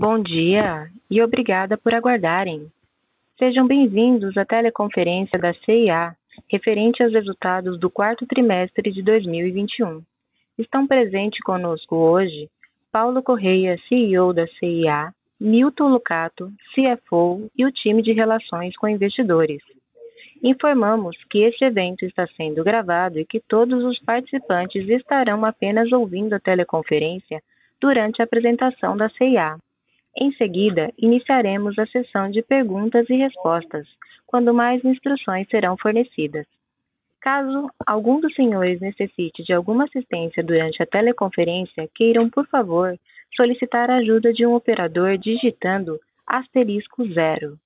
Bom dia e obrigada por aguardarem. Sejam bem-vindos à teleconferência da CIA referente aos resultados do quarto trimestre de 2021. Estão presentes conosco hoje Paulo Correia, CEO da CIA, Milton Lucato, CFO e o time de relações com investidores. Informamos que este evento está sendo gravado e que todos os participantes estarão apenas ouvindo a teleconferência durante a apresentação da CIA. Em seguida, iniciaremos a sessão de perguntas e respostas, quando mais instruções serão fornecidas. Caso algum dos senhores necessite de alguma assistência durante a teleconferência, queiram, por favor, solicitar a ajuda de um operador digitando asterisco zero.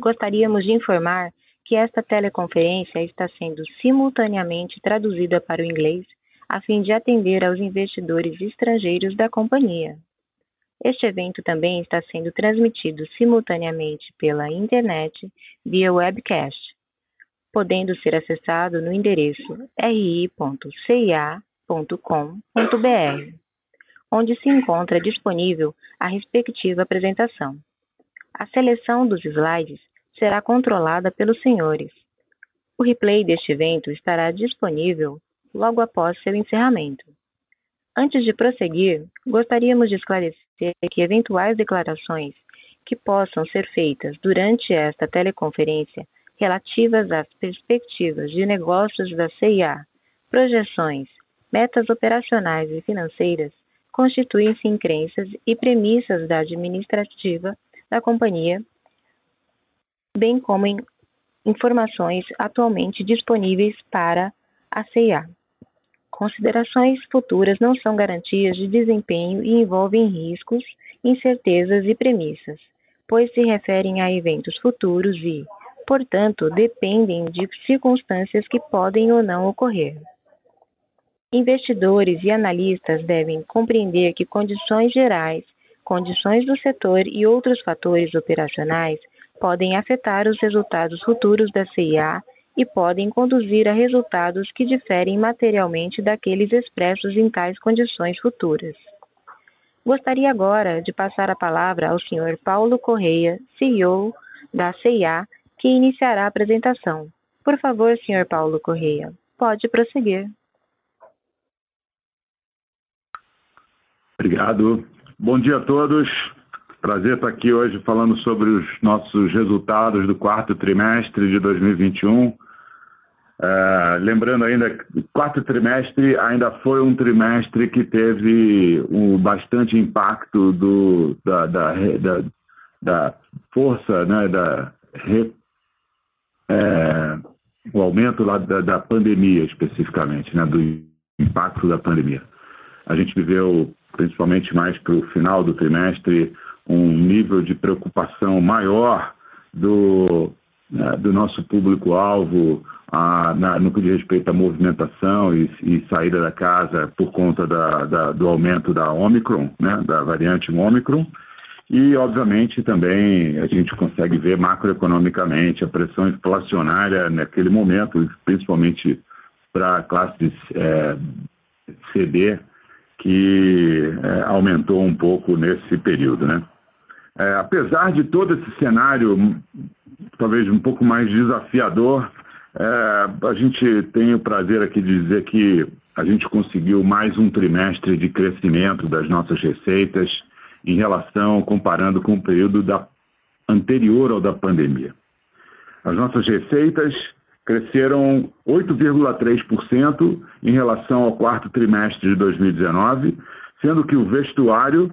Gostaríamos de informar que esta teleconferência está sendo simultaneamente traduzida para o inglês a fim de atender aos investidores estrangeiros da companhia. Este evento também está sendo transmitido simultaneamente pela internet via webcast, podendo ser acessado no endereço ri.cia.com.br, onde se encontra disponível a respectiva apresentação. A seleção dos slides será controlada pelos senhores. O replay deste evento estará disponível logo após seu encerramento. Antes de prosseguir, gostaríamos de esclarecer que eventuais declarações que possam ser feitas durante esta teleconferência relativas às perspectivas de negócios da CIA, projeções, metas operacionais e financeiras constituem-se em crenças e premissas da administrativa da companhia bem como em informações atualmente disponíveis para a CIA. Considerações futuras não são garantias de desempenho e envolvem riscos, incertezas e premissas, pois se referem a eventos futuros e, portanto, dependem de circunstâncias que podem ou não ocorrer. Investidores e analistas devem compreender que condições gerais, condições do setor e outros fatores operacionais podem afetar os resultados futuros da CIA e podem conduzir a resultados que diferem materialmente daqueles expressos em tais condições futuras. Gostaria agora de passar a palavra ao Sr. Paulo Correia, CEO da CIA, que iniciará a apresentação. Por favor, Sr. Paulo Correia, pode prosseguir. Obrigado. Bom dia a todos. Prazer estar aqui hoje falando sobre os nossos resultados do quarto trimestre de 2021. É, lembrando ainda que o quarto trimestre ainda foi um trimestre que teve um bastante impacto do, da, da, da, da força, né, da, é, o aumento lá da, da pandemia especificamente, né, do impacto da pandemia. A gente viveu, principalmente mais para o final do trimestre, um nível de preocupação maior do, né, do nosso público-alvo no que diz respeito à movimentação e, e saída da casa por conta da, da, do aumento da Omicron, né, da variante Omicron. E, obviamente, também a gente consegue ver macroeconomicamente a pressão inflacionária naquele momento, principalmente para classes é, CD, que é, aumentou um pouco nesse período. Né? É, apesar de todo esse cenário, talvez um pouco mais desafiador, é, a gente tem o prazer aqui de dizer que a gente conseguiu mais um trimestre de crescimento das nossas receitas em relação, comparando com o período da, anterior ao da pandemia. As nossas receitas cresceram 8,3% em relação ao quarto trimestre de 2019, sendo que o vestuário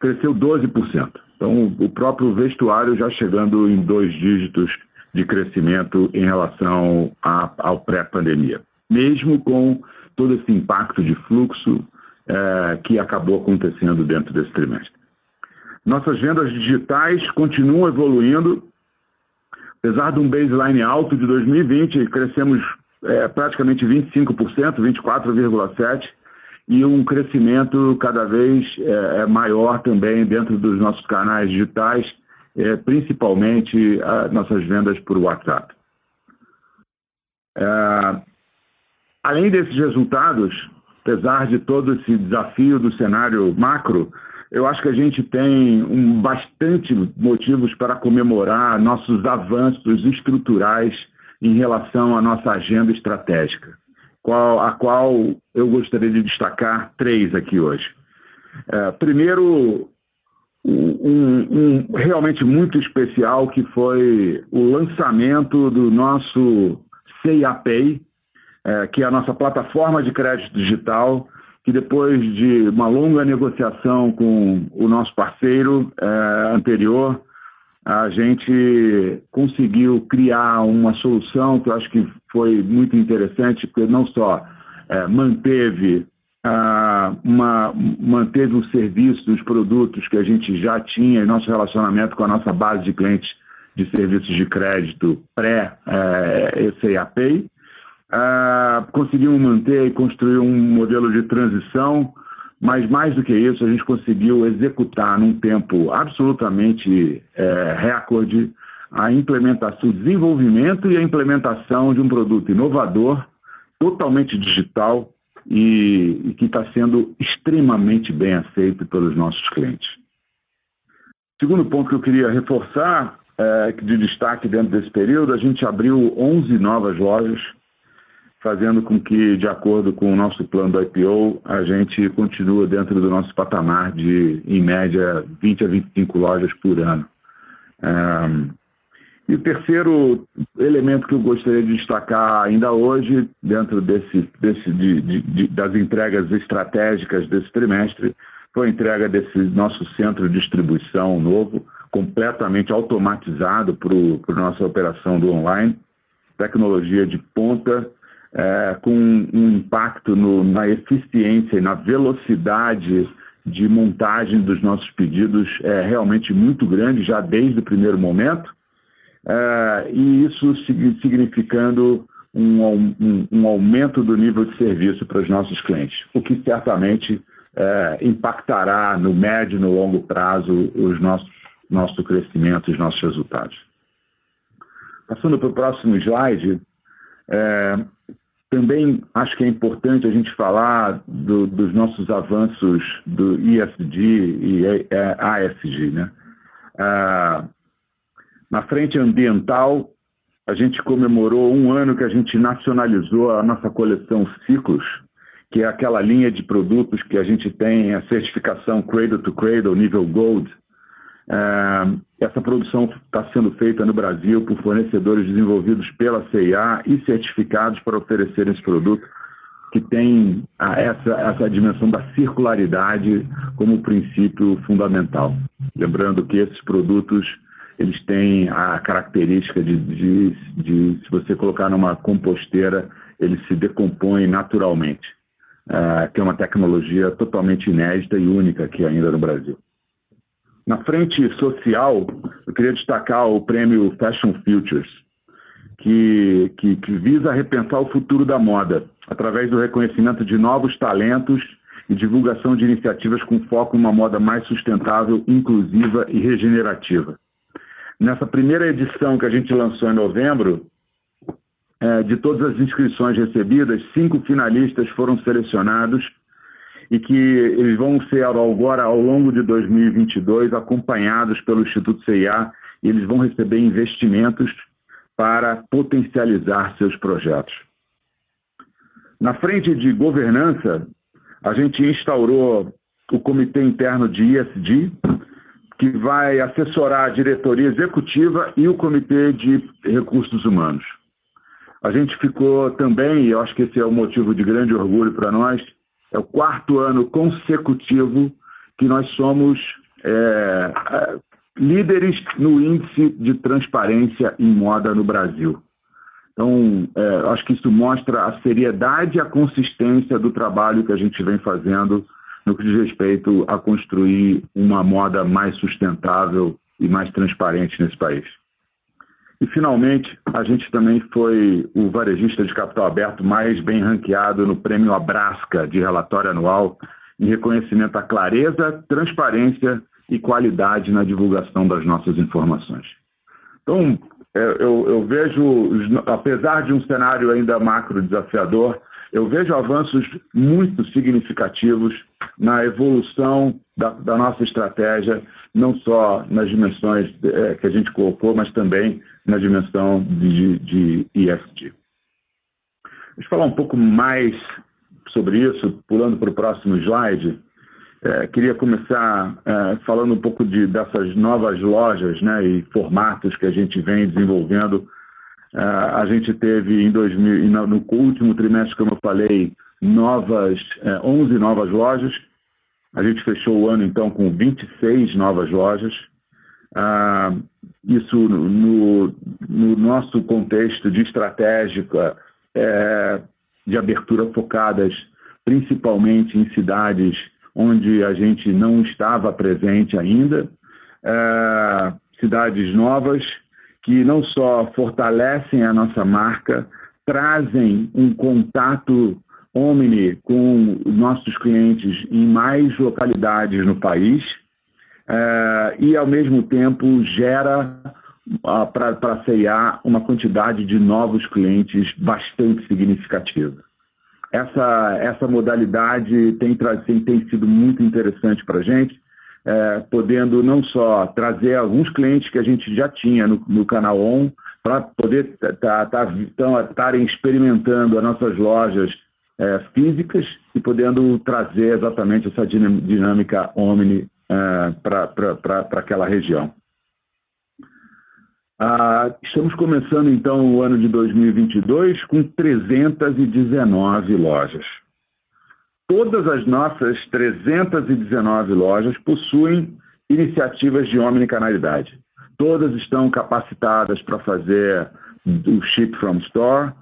cresceu 12%. Então, o próprio vestuário já chegando em dois dígitos de crescimento em relação a, ao pré-pandemia, mesmo com todo esse impacto de fluxo é, que acabou acontecendo dentro desse trimestre. Nossas vendas digitais continuam evoluindo, apesar de um baseline alto de 2020, crescemos é, praticamente 25%, 24,7%, e um crescimento cada vez é, é, maior também dentro dos nossos canais digitais, é, principalmente as nossas vendas por WhatsApp. É, além desses resultados, apesar de todo esse desafio do cenário macro, eu acho que a gente tem um, bastante motivos para comemorar nossos avanços estruturais em relação à nossa agenda estratégica, qual, a qual eu gostaria de destacar três aqui hoje. É, primeiro, um, um, realmente muito especial que foi o lançamento do nosso CIAPay, é, que é a nossa plataforma de crédito digital, que depois de uma longa negociação com o nosso parceiro é, anterior, a gente conseguiu criar uma solução que eu acho que foi muito interessante, porque não só é, manteve ah, uma, manteve o serviço dos produtos que a gente já tinha nosso relacionamento com a nossa base de clientes de serviços de crédito pré-ECAPay. Eh, ah, conseguimos manter e construir um modelo de transição, mas mais do que isso, a gente conseguiu executar num tempo absolutamente é, recorde a implementação, o desenvolvimento e a implementação de um produto inovador, totalmente digital, e, e que está sendo extremamente bem aceito pelos nossos clientes. Segundo ponto que eu queria reforçar, é, de destaque dentro desse período, a gente abriu 11 novas lojas, fazendo com que, de acordo com o nosso plano do IPO, a gente continue dentro do nosso patamar de, em média, 20 a 25 lojas por ano. É, e o terceiro elemento que eu gostaria de destacar ainda hoje, dentro desse, desse de, de, de, das entregas estratégicas desse trimestre, foi a entrega desse nosso centro de distribuição novo, completamente automatizado para a nossa operação do online, tecnologia de ponta, é, com um impacto no, na eficiência e na velocidade de montagem dos nossos pedidos é realmente muito grande, já desde o primeiro momento é, e isso significando um, um, um, aumento do nível de serviço para os nossos clientes, o que certamente é, impactará no médio e no longo prazo os nossos, nosso crescimento e os nossos resultados. Passando para o próximo slide, é, também acho que é importante a gente falar do, dos nossos avanços do ISD e ASG. Né? Ah, na frente ambiental, a gente comemorou um ano que a gente nacionalizou a nossa coleção Ciclos, que é aquela linha de produtos que a gente tem a certificação Cradle to Cradle, nível Gold. É, essa produção está sendo feita no Brasil por fornecedores desenvolvidos pela CIA e certificados para oferecer esse produto, que tem essa, essa dimensão da circularidade como princípio fundamental. Lembrando que esses produtos eles têm a característica de, de, de, se você colocar numa composteira, eles se decompõem naturalmente, uh, que é uma tecnologia totalmente inédita e única aqui ainda no Brasil. Na frente social, eu queria destacar o prêmio Fashion Futures, que, que, que visa repensar o futuro da moda, através do reconhecimento de novos talentos e divulgação de iniciativas com foco em uma moda mais sustentável, inclusiva e regenerativa. Nessa primeira edição que a gente lançou em novembro, é, de todas as inscrições recebidas, cinco finalistas foram selecionados e que eles vão ser agora, ao longo de 2022, acompanhados pelo Instituto CIA e eles vão receber investimentos para potencializar seus projetos. Na frente de governança, a gente instaurou o Comitê Interno de ISD, que vai assessorar a diretoria executiva e o comitê de recursos humanos. A gente ficou também, e eu acho que esse é um motivo de grande orgulho para nós, é o quarto ano consecutivo que nós somos é, é, líderes no índice de transparência em moda no Brasil. Então, é, acho que isso mostra a seriedade e a consistência do trabalho que a gente vem fazendo no que diz respeito a construir uma moda mais sustentável e mais transparente nesse país. E, finalmente, a gente também foi o varejista de capital aberto mais bem ranqueado no Prêmio Abrasca de relatório anual, em reconhecimento à clareza, transparência e qualidade na divulgação das nossas informações. Então, é, eu, eu vejo, apesar de um cenário ainda macro desafiador, eu vejo avanços muito significativos na evolução da, da nossa estratégia, não só nas dimensões é, que a gente colocou, mas também na dimensão de, de ESG. Deixa eu falar um pouco mais sobre isso, pulando para o próximo slide. É, queria começar é, falando um pouco de, dessas novas lojas né, e formatos que a gente vem desenvolvendo é, a gente teve em 2000, no último trimestre, como eu falei, novas, 11 é, novas lojas. A gente fechou o ano, então, com 26 novas lojas. Ah, isso no, no, nosso contexto de estratégica é, de abertura focadas principalmente em cidades onde a gente não estava presente ainda, é, cidades novas que não só fortalecem a nossa marca, trazem um contato omni com nossos clientes em mais localidades no país é, e, ao mesmo tempo, gera para a CIA uma quantidade de novos clientes bastante significativa. Essa, essa modalidade tem, tem, sido muito interessante para a gente, é, podendo não só trazer alguns clientes que a gente já tinha no, no canal ON, para poder estarem experimentando as nossas lojas é, físicas e podendo trazer exatamente essa dinâmica Omni é, para aquela região. Ah, estamos começando então o ano de 2022 com 319 lojas. Todas as nossas 319 lojas possuem iniciativas de omnicanalidade. Todas estão capacitadas para fazer o ship from store,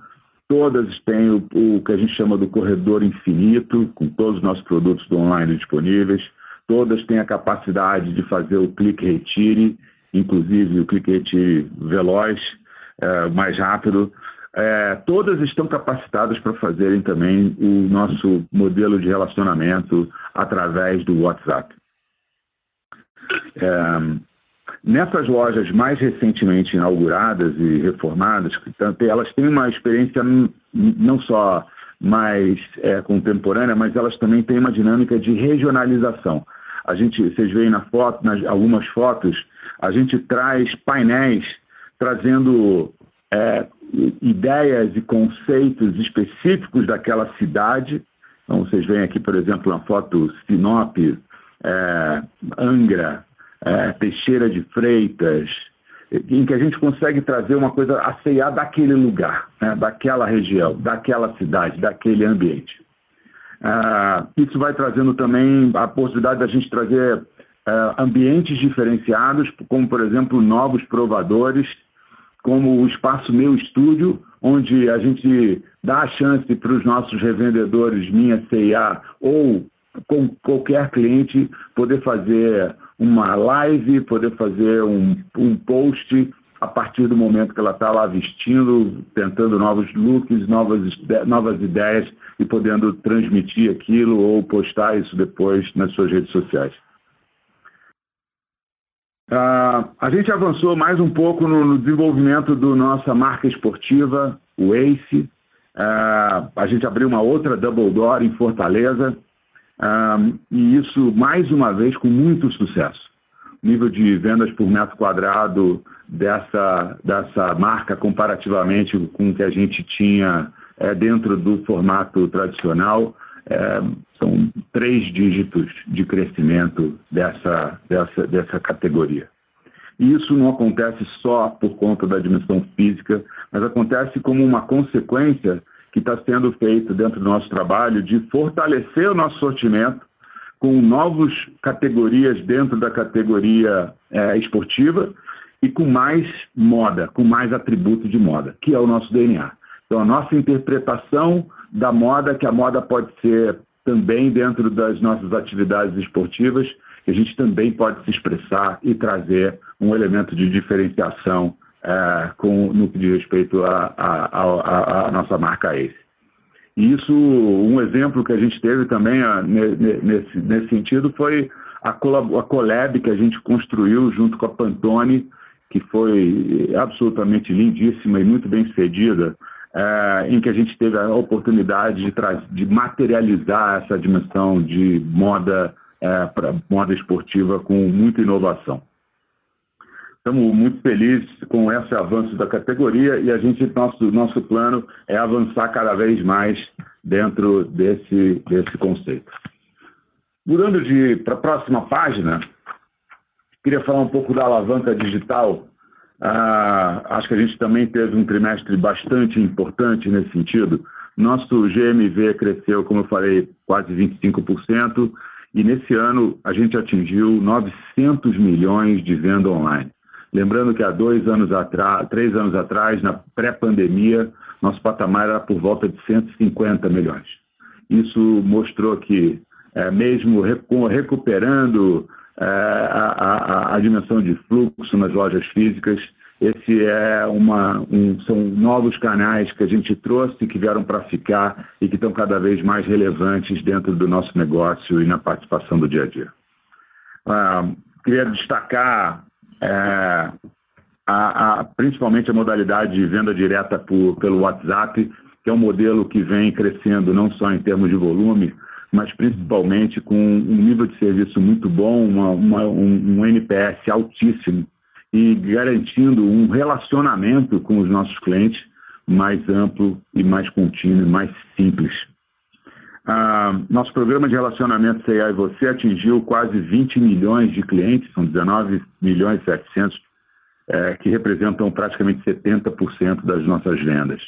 todas têm o, o, que a gente chama do corredor infinito, com todos os nossos produtos online disponíveis, todas têm a capacidade de fazer o clique retire, inclusive o clique retire veloz, é, mais rápido, é, todas estão capacitadas para fazerem também o nosso modelo de relacionamento através do WhatsApp. É, nessas lojas mais recentemente inauguradas e reformadas, elas têm uma experiência não só mais é, contemporânea, mas elas também têm uma dinâmica de regionalização. A gente, vocês veem na foto, nas algumas fotos, a gente traz painéis trazendo é, ideias e conceitos específicos daquela cidade. Então, vocês veem aqui, por exemplo, uma foto Sinop, é, Angra, é, Teixeira de Freitas, em que a gente consegue trazer uma coisa a daquele lugar, né, daquela região, daquela cidade, daquele ambiente. É, isso vai trazendo também a possibilidade da gente trazer é, ambientes diferenciados, como, por exemplo, novos provadores como o espaço Meu Estúdio, onde a gente dá a chance para os nossos revendedores, minha CIA ou com qualquer cliente, poder fazer uma live, poder fazer um, um post a partir do momento que ela está lá vestindo, tentando novos looks, novas, novas ideias e podendo transmitir aquilo ou postar isso depois nas suas redes sociais. Uh, a gente avançou mais um pouco no, no desenvolvimento da nossa marca esportiva, o ACE. Uh, a gente abriu uma outra Double Door em Fortaleza. Uh, e isso, mais uma vez, com muito sucesso. Nível de vendas por metro quadrado dessa, dessa marca, comparativamente com o que a gente tinha é, dentro do formato tradicional, é, são três dígitos de crescimento dessa, dessa, dessa categoria. E isso não acontece só por conta da dimensão física, mas acontece como uma consequência que está sendo feito dentro do nosso trabalho de fortalecer o nosso sortimento com novas categorias dentro da categoria é, esportiva e com mais moda, com mais atributo de moda, que é o nosso DNA. Então, a nossa interpretação da moda, que a moda pode ser também dentro das nossas atividades esportivas, que a gente também pode se expressar e trazer um elemento de diferenciação é, com, no que diz respeito à nossa marca ACE. Isso, um exemplo que a gente teve também a, nesse, nesse sentido foi a, a collab que a gente construiu junto com a Pantone, que foi absolutamente lindíssima e muito bem sucedida, é, em que a gente teve a oportunidade de, de materializar essa dimensão de moda é, para moda esportiva com muita inovação. Estamos muito felizes com esse avanço da categoria e a gente nosso nosso plano é avançar cada vez mais dentro desse desse conceito. Mudando de para a próxima página, queria falar um pouco da alavanca digital ah, acho que a gente também teve um trimestre bastante importante nesse sentido. Nosso GMV cresceu, como eu falei, quase 25%, e nesse ano a gente atingiu 900 milhões de venda online. Lembrando que há dois anos atrás, três anos atrás, na pré-pandemia, nosso patamar era por volta de 150 milhões. Isso mostrou que, é, mesmo recuperando é, a, a, a, dimensão de fluxo nas lojas físicas. Esse é uma, um, são novos canais que a gente trouxe, que vieram para ficar e que estão cada vez mais relevantes dentro do nosso negócio e na participação do dia a dia. Ah, queria destacar é, a, a, principalmente a modalidade de venda direta por, pelo WhatsApp, que é um modelo que vem crescendo não só em termos de volume, mas principalmente com um nível de serviço muito bom, uma, uma, um, um NPS altíssimo e garantindo um relacionamento com os nossos clientes mais amplo e mais contínuo, mais simples. Ah, nosso programa de relacionamento CIA e Você atingiu quase 20 milhões de clientes, são 19 milhões e 700, é, que representam praticamente 70% das nossas vendas.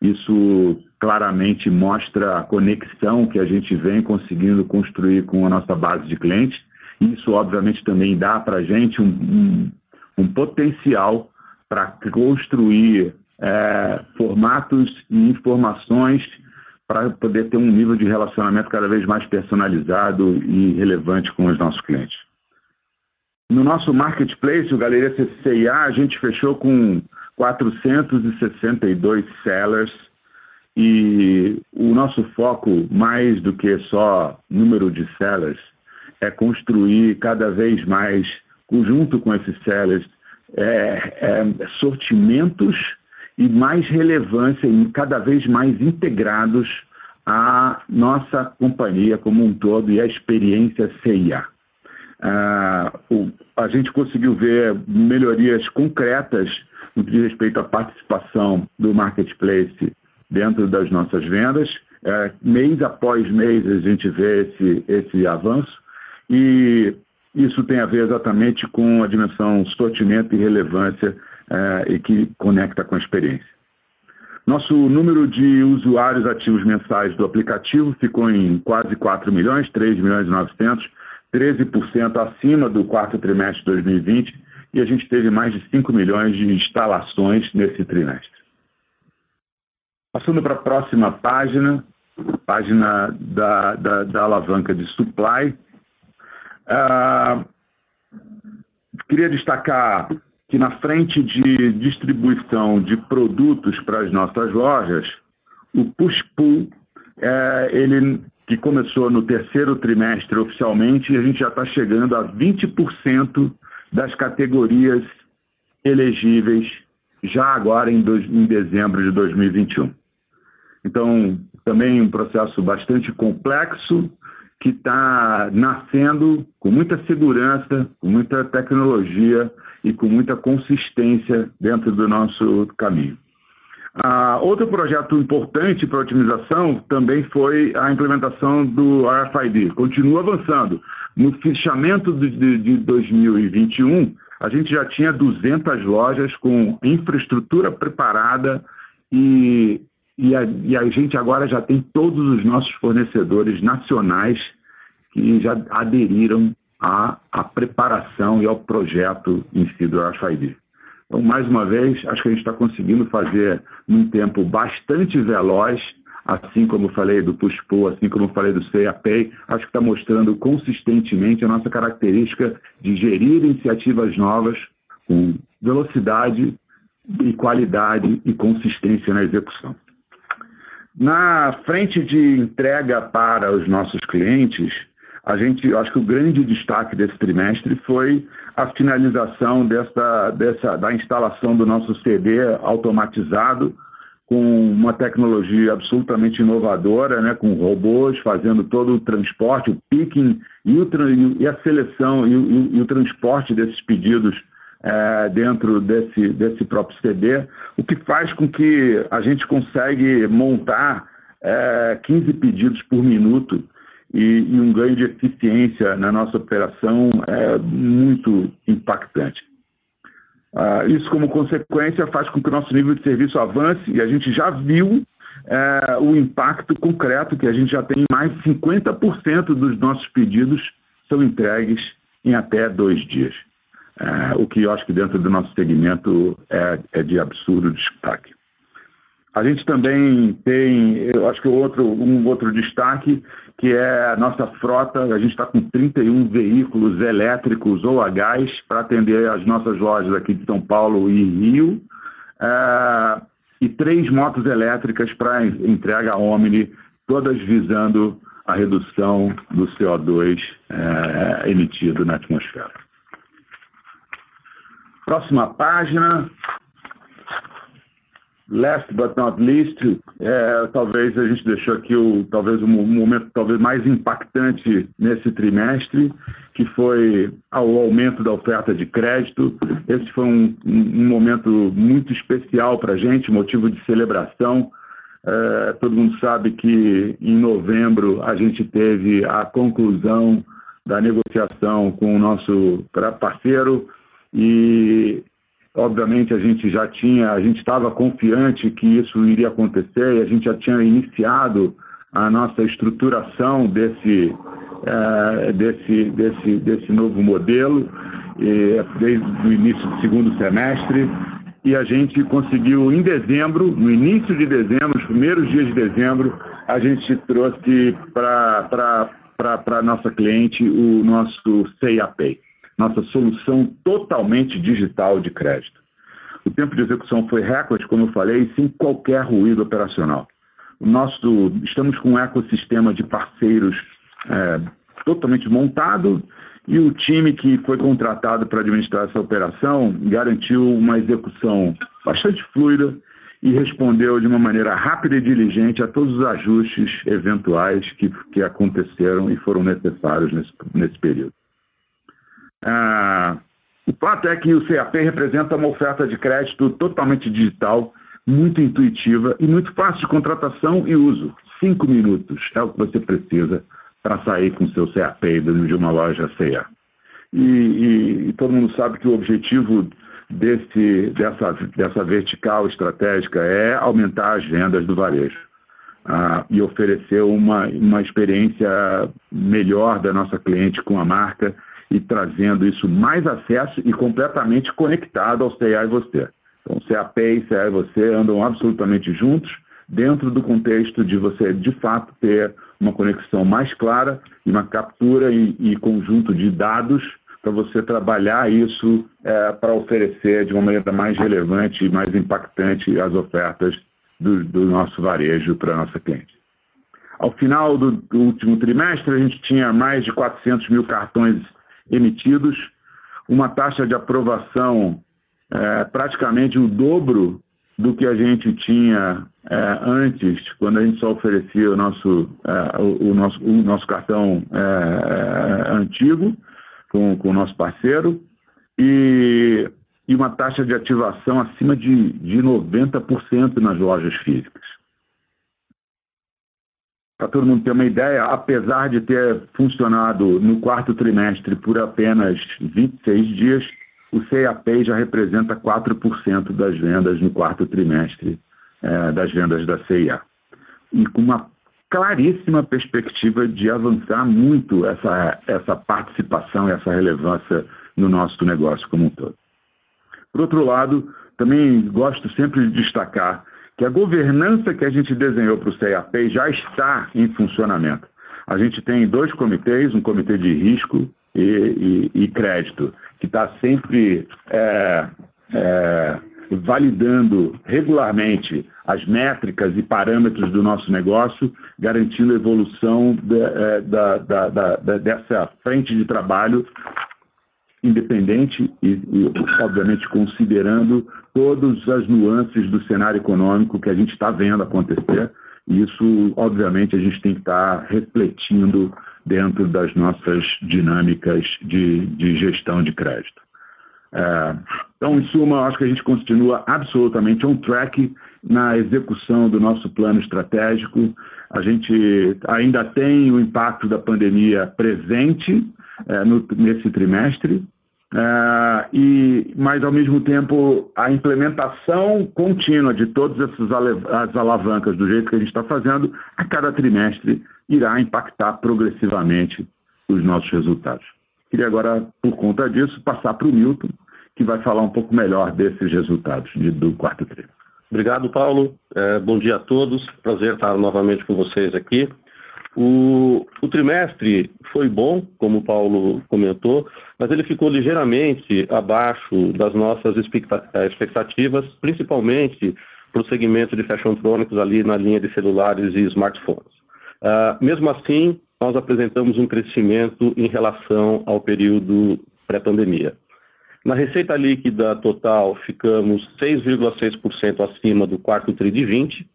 Isso claramente mostra a conexão que a gente vem conseguindo construir com a nossa base de clientes. Isso, obviamente, também dá para a gente um, um, um, potencial para construir é, formatos e informações para poder ter um nível de relacionamento cada vez mais personalizado e relevante com os nossos clientes. No nosso marketplace, o Galeria CCIA, a gente fechou com 462 sellers e o nosso foco, mais do que só número de sellers, é construir cada vez mais, junto com esses sellers, é, é, sortimentos e mais relevância e cada vez mais integrados à nossa companhia como um todo e à experiência CIA. Ah, o, a gente conseguiu ver melhorias concretas no que diz respeito à participação do marketplace dentro das nossas vendas. É, mês após mês a gente vê esse, esse avanço e isso tem a ver exatamente com a dimensão sortimento e relevância é, e que conecta com a experiência. Nosso número de usuários ativos mensais do aplicativo ficou em quase 4 milhões, 3 milhões e 900, 13% acima do quarto trimestre de 2020 e a gente teve mais de 5 milhões de instalações nesse trimestre. Passando para a próxima página, página da, da, da alavanca de supply. Uh, queria destacar que na frente de distribuição de produtos para as nossas lojas, o push-pull, é, ele que começou no terceiro trimestre oficialmente, a gente já está chegando a 20% das categorias elegíveis já agora em, dois, em dezembro de 2021. Então, também um processo bastante complexo que está nascendo com muita segurança, com muita tecnologia e com muita consistência dentro do nosso caminho. Ah, outro projeto importante para otimização também foi a implementação do RFID. Continua avançando. No fechamento de, de, de 2021, a gente já tinha 200 lojas com infraestrutura preparada e, e, a, e a gente agora já tem todos os nossos fornecedores nacionais que já aderiram à, à preparação e ao projeto em si do RFID. Então, mais uma vez, acho que a gente está conseguindo fazer num tempo bastante veloz, assim como falei do push-pull, assim como falei do CAPay, acho que está mostrando consistentemente a nossa característica de gerir iniciativas novas com velocidade e qualidade e consistência na execução. Na frente de entrega para os nossos clientes, a gente, acho que o grande destaque desse trimestre foi a finalização dessa, dessa, da instalação do nosso CD automatizado com uma tecnologia absolutamente inovadora, né, com robôs fazendo todo o transporte, o picking e, o, e a seleção e o, e o, transporte desses pedidos é, dentro desse, desse próprio CD, o que faz com que a gente consegue montar é, 15 pedidos por minuto e, e um ganho de eficiência na nossa operação é muito impactante. Ah, isso, como consequência, faz com que o nosso nível de serviço avance e a gente já viu é, o impacto concreto, que a gente já tem mais de 50% dos nossos pedidos são entregues em até dois dias. É, o que eu acho que dentro do nosso segmento é, é de absurdo destaque. A gente também tem, eu acho que outro, um outro destaque, que é a nossa frota. A gente está com 31 veículos elétricos ou a gás para atender as nossas lojas aqui de São Paulo e Rio. É, e três motos elétricas para entrega Omni, todas visando a redução do CO2 é, emitido na atmosfera. Próxima página. Last but not least, é, talvez a gente deixou aqui o talvez o momento talvez mais impactante nesse trimestre, que foi o aumento da oferta de crédito. Esse foi um, um momento muito especial para a gente, motivo de celebração. É, todo mundo sabe que em novembro a gente teve a conclusão da negociação com o nosso parceiro e Obviamente a gente já tinha, a gente estava confiante que isso iria acontecer e a gente já tinha iniciado a nossa estruturação desse, é, desse, desse, desse novo modelo e, desde o início do segundo semestre. E a gente conseguiu em dezembro, no início de dezembro, os primeiros dias de dezembro, a gente trouxe para a nossa cliente o nosso CIAPay nossa solução totalmente digital de crédito. O tempo de execução foi recorde, como eu falei, sem qualquer ruído operacional. O nosso, estamos com um ecossistema de parceiros é, totalmente montado e o time que foi contratado para administrar essa operação garantiu uma execução bastante fluida e respondeu de uma maneira rápida e diligente a todos os ajustes eventuais que, que aconteceram e foram necessários nesse, nesse período. Ah, o fato é que o CAP representa uma oferta de crédito totalmente digital, muito intuitiva e muito fácil de contratação e uso. Cinco minutos é o que você precisa para sair com seu CAP de uma loja CA. E, e, e, todo mundo sabe que o objetivo desse, dessa, dessa vertical estratégica é aumentar as vendas do varejo ah, e oferecer uma, uma experiência melhor da nossa cliente com a marca e trazendo isso mais acesso e completamente conectado ao CA e você. Então, CAP e CA e você andam absolutamente juntos dentro do contexto de você, de fato, ter uma conexão mais clara e uma captura e, e conjunto de dados para você trabalhar isso é, para oferecer de uma maneira mais relevante e mais impactante as ofertas do, do nosso varejo para a nossa cliente. Ao final do, do, último trimestre, a gente tinha mais de 400 mil cartões emitidos, uma taxa de aprovação é, praticamente o dobro do que a gente tinha é, antes, quando a gente só oferecia o nosso, é, o, o, nosso, o nosso cartão é, é, antigo com, com o nosso parceiro, e, e uma taxa de ativação acima de, de 90% nas lojas físicas para todo mundo ter uma ideia, apesar de ter funcionado no quarto trimestre por apenas 26 dias, o CAP já representa 4% das vendas no quarto trimestre é, das vendas da CIA. E com uma claríssima perspectiva de avançar muito essa, essa participação e essa relevância no nosso negócio como um todo. Por outro lado, também gosto sempre de destacar que a governança que a gente desenhou para o CAP já está em funcionamento. A gente tem dois comitês, um comitê de risco e, e, e crédito, que está sempre é, é, validando regularmente as métricas e parâmetros do nosso negócio, garantindo a evolução de, é, dessa frente de trabalho independente e, e, obviamente, considerando todas as nuances do cenário econômico que a gente está vendo acontecer. E isso, obviamente, a gente tem que estar tá refletindo dentro das nossas dinâmicas de, de gestão de crédito. É, então, em suma, acho que a gente continua absolutamente on track na execução do nosso plano estratégico. A gente ainda tem o impacto da pandemia presente é, no, nesse trimestre, é, e, mas, ao mesmo tempo, a implementação contínua de todas essas as alavancas do jeito que a gente está fazendo, a cada trimestre irá impactar progressivamente os nossos resultados. Queria agora, por conta disso, passar para o Milton, que vai falar um pouco melhor desses resultados de, do quarto trimestre. Obrigado, Paulo. É, bom dia a todos. Prazer estar novamente com vocês aqui. O, o, trimestre foi bom, como o Paulo comentou, mas ele ficou ligeiramente abaixo das nossas eh, expectativas, principalmente para o segmento de fashion electrônicos ali na linha de celulares e smartphones. Uh, mesmo assim, nós apresentamos um crescimento em relação ao período pré-pandemia. Na receita líquida total, ficamos 6,6% acima do quarto TRI de 20